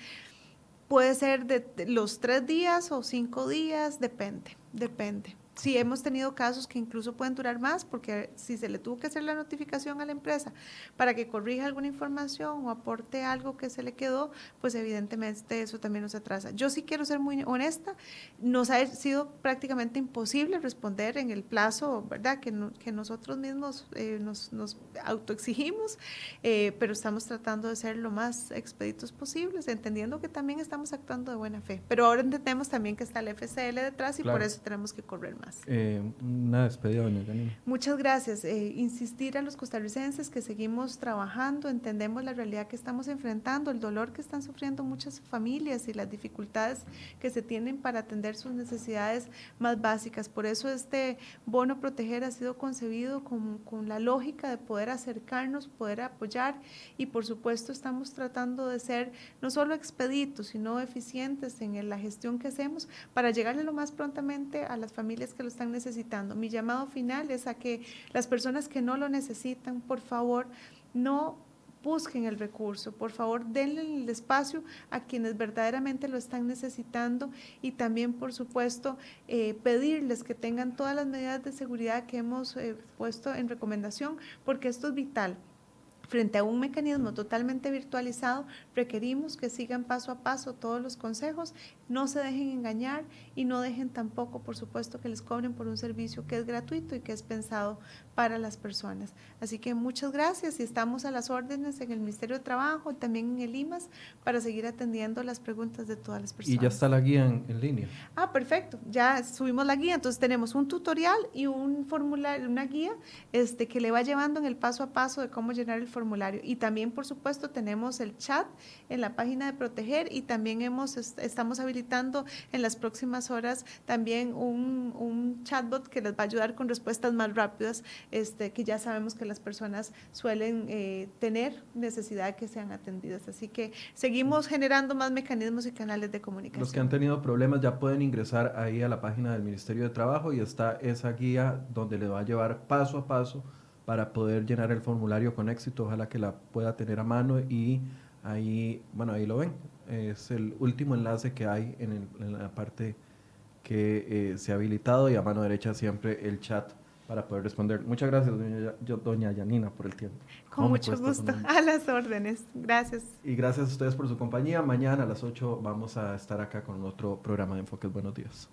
puede ser de los tres días o cinco días, depende, depende. Sí, hemos tenido casos que incluso pueden durar más porque si se le tuvo que hacer la notificación a la empresa para que corrija alguna información o aporte algo que se le quedó, pues evidentemente eso también nos atrasa. Yo sí quiero ser muy honesta, nos ha sido prácticamente imposible responder en el plazo, ¿verdad? Que, que nosotros mismos eh, nos, nos, autoexigimos, eh, pero estamos tratando de ser lo más expeditos posibles, entendiendo que también estamos actuando de buena fe. Pero ahora entendemos también que está el FCL detrás y por eso tenemos que correr más. Eh, una despedida, doña Muchas gracias. Eh, insistir a los costarricenses que seguimos trabajando, entendemos la realidad que estamos enfrentando, el dolor que están sufriendo muchas familias y las dificultades que se tienen para atender sus necesidades más básicas. Por eso este bono proteger ha sido concebido con, con la lógica de poder acercarnos, poder apoyar y por supuesto estamos tratando de ser no solo expeditos, sino eficientes en la gestión que hacemos para llegarle lo más prontamente a las familias que que lo están necesitando. Mi llamado final es a que las personas que no lo necesitan, por favor, no busquen el recurso, por favor denle el espacio a quienes verdaderamente lo están necesitando y también, por supuesto, eh, pedirles que tengan todas las medidas de seguridad que hemos eh, puesto en recomendación, porque esto es vital. Frente a un mecanismo totalmente virtualizado, requerimos que sigan paso a paso todos los consejos, no se dejen engañar y no dejen tampoco, por supuesto, que les cobren por un servicio que es gratuito y que es pensado para las personas. Así que muchas gracias y estamos a las órdenes en el Ministerio de Trabajo, también en el IMAS, para seguir atendiendo las preguntas de todas las personas. Y ya está la guía en, línea. Ah, perfecto. Ya subimos la guía. Entonces tenemos un tutorial y un formulario, una guía este, que le va llevando en el paso a paso de cómo llenar el formulario formulario. Y también, por supuesto, tenemos el chat en la página de Proteger y también hemos, estamos habilitando en las próximas horas también un, un chatbot que les va a ayudar con respuestas más rápidas, este, que ya sabemos que las personas suelen eh, tener necesidad de que sean atendidas. Así que seguimos generando más mecanismos y canales de comunicación. Los que han tenido problemas ya pueden ingresar ahí a la página del Ministerio de Trabajo y está esa guía donde le va a llevar paso a paso para poder llenar el formulario con éxito. Ojalá que la pueda tener a mano y ahí, bueno, ahí lo ven. Es el último enlace que hay en, la parte que eh, se ha habilitado y a mano derecha siempre el chat para poder responder. Muchas gracias, doña, Yanina, por el tiempo. Con mucho gusto, a las órdenes. Gracias. Y gracias a ustedes por su compañía. Mañana a las 8 vamos a estar acá con otro programa de Enfoques Buenos Días.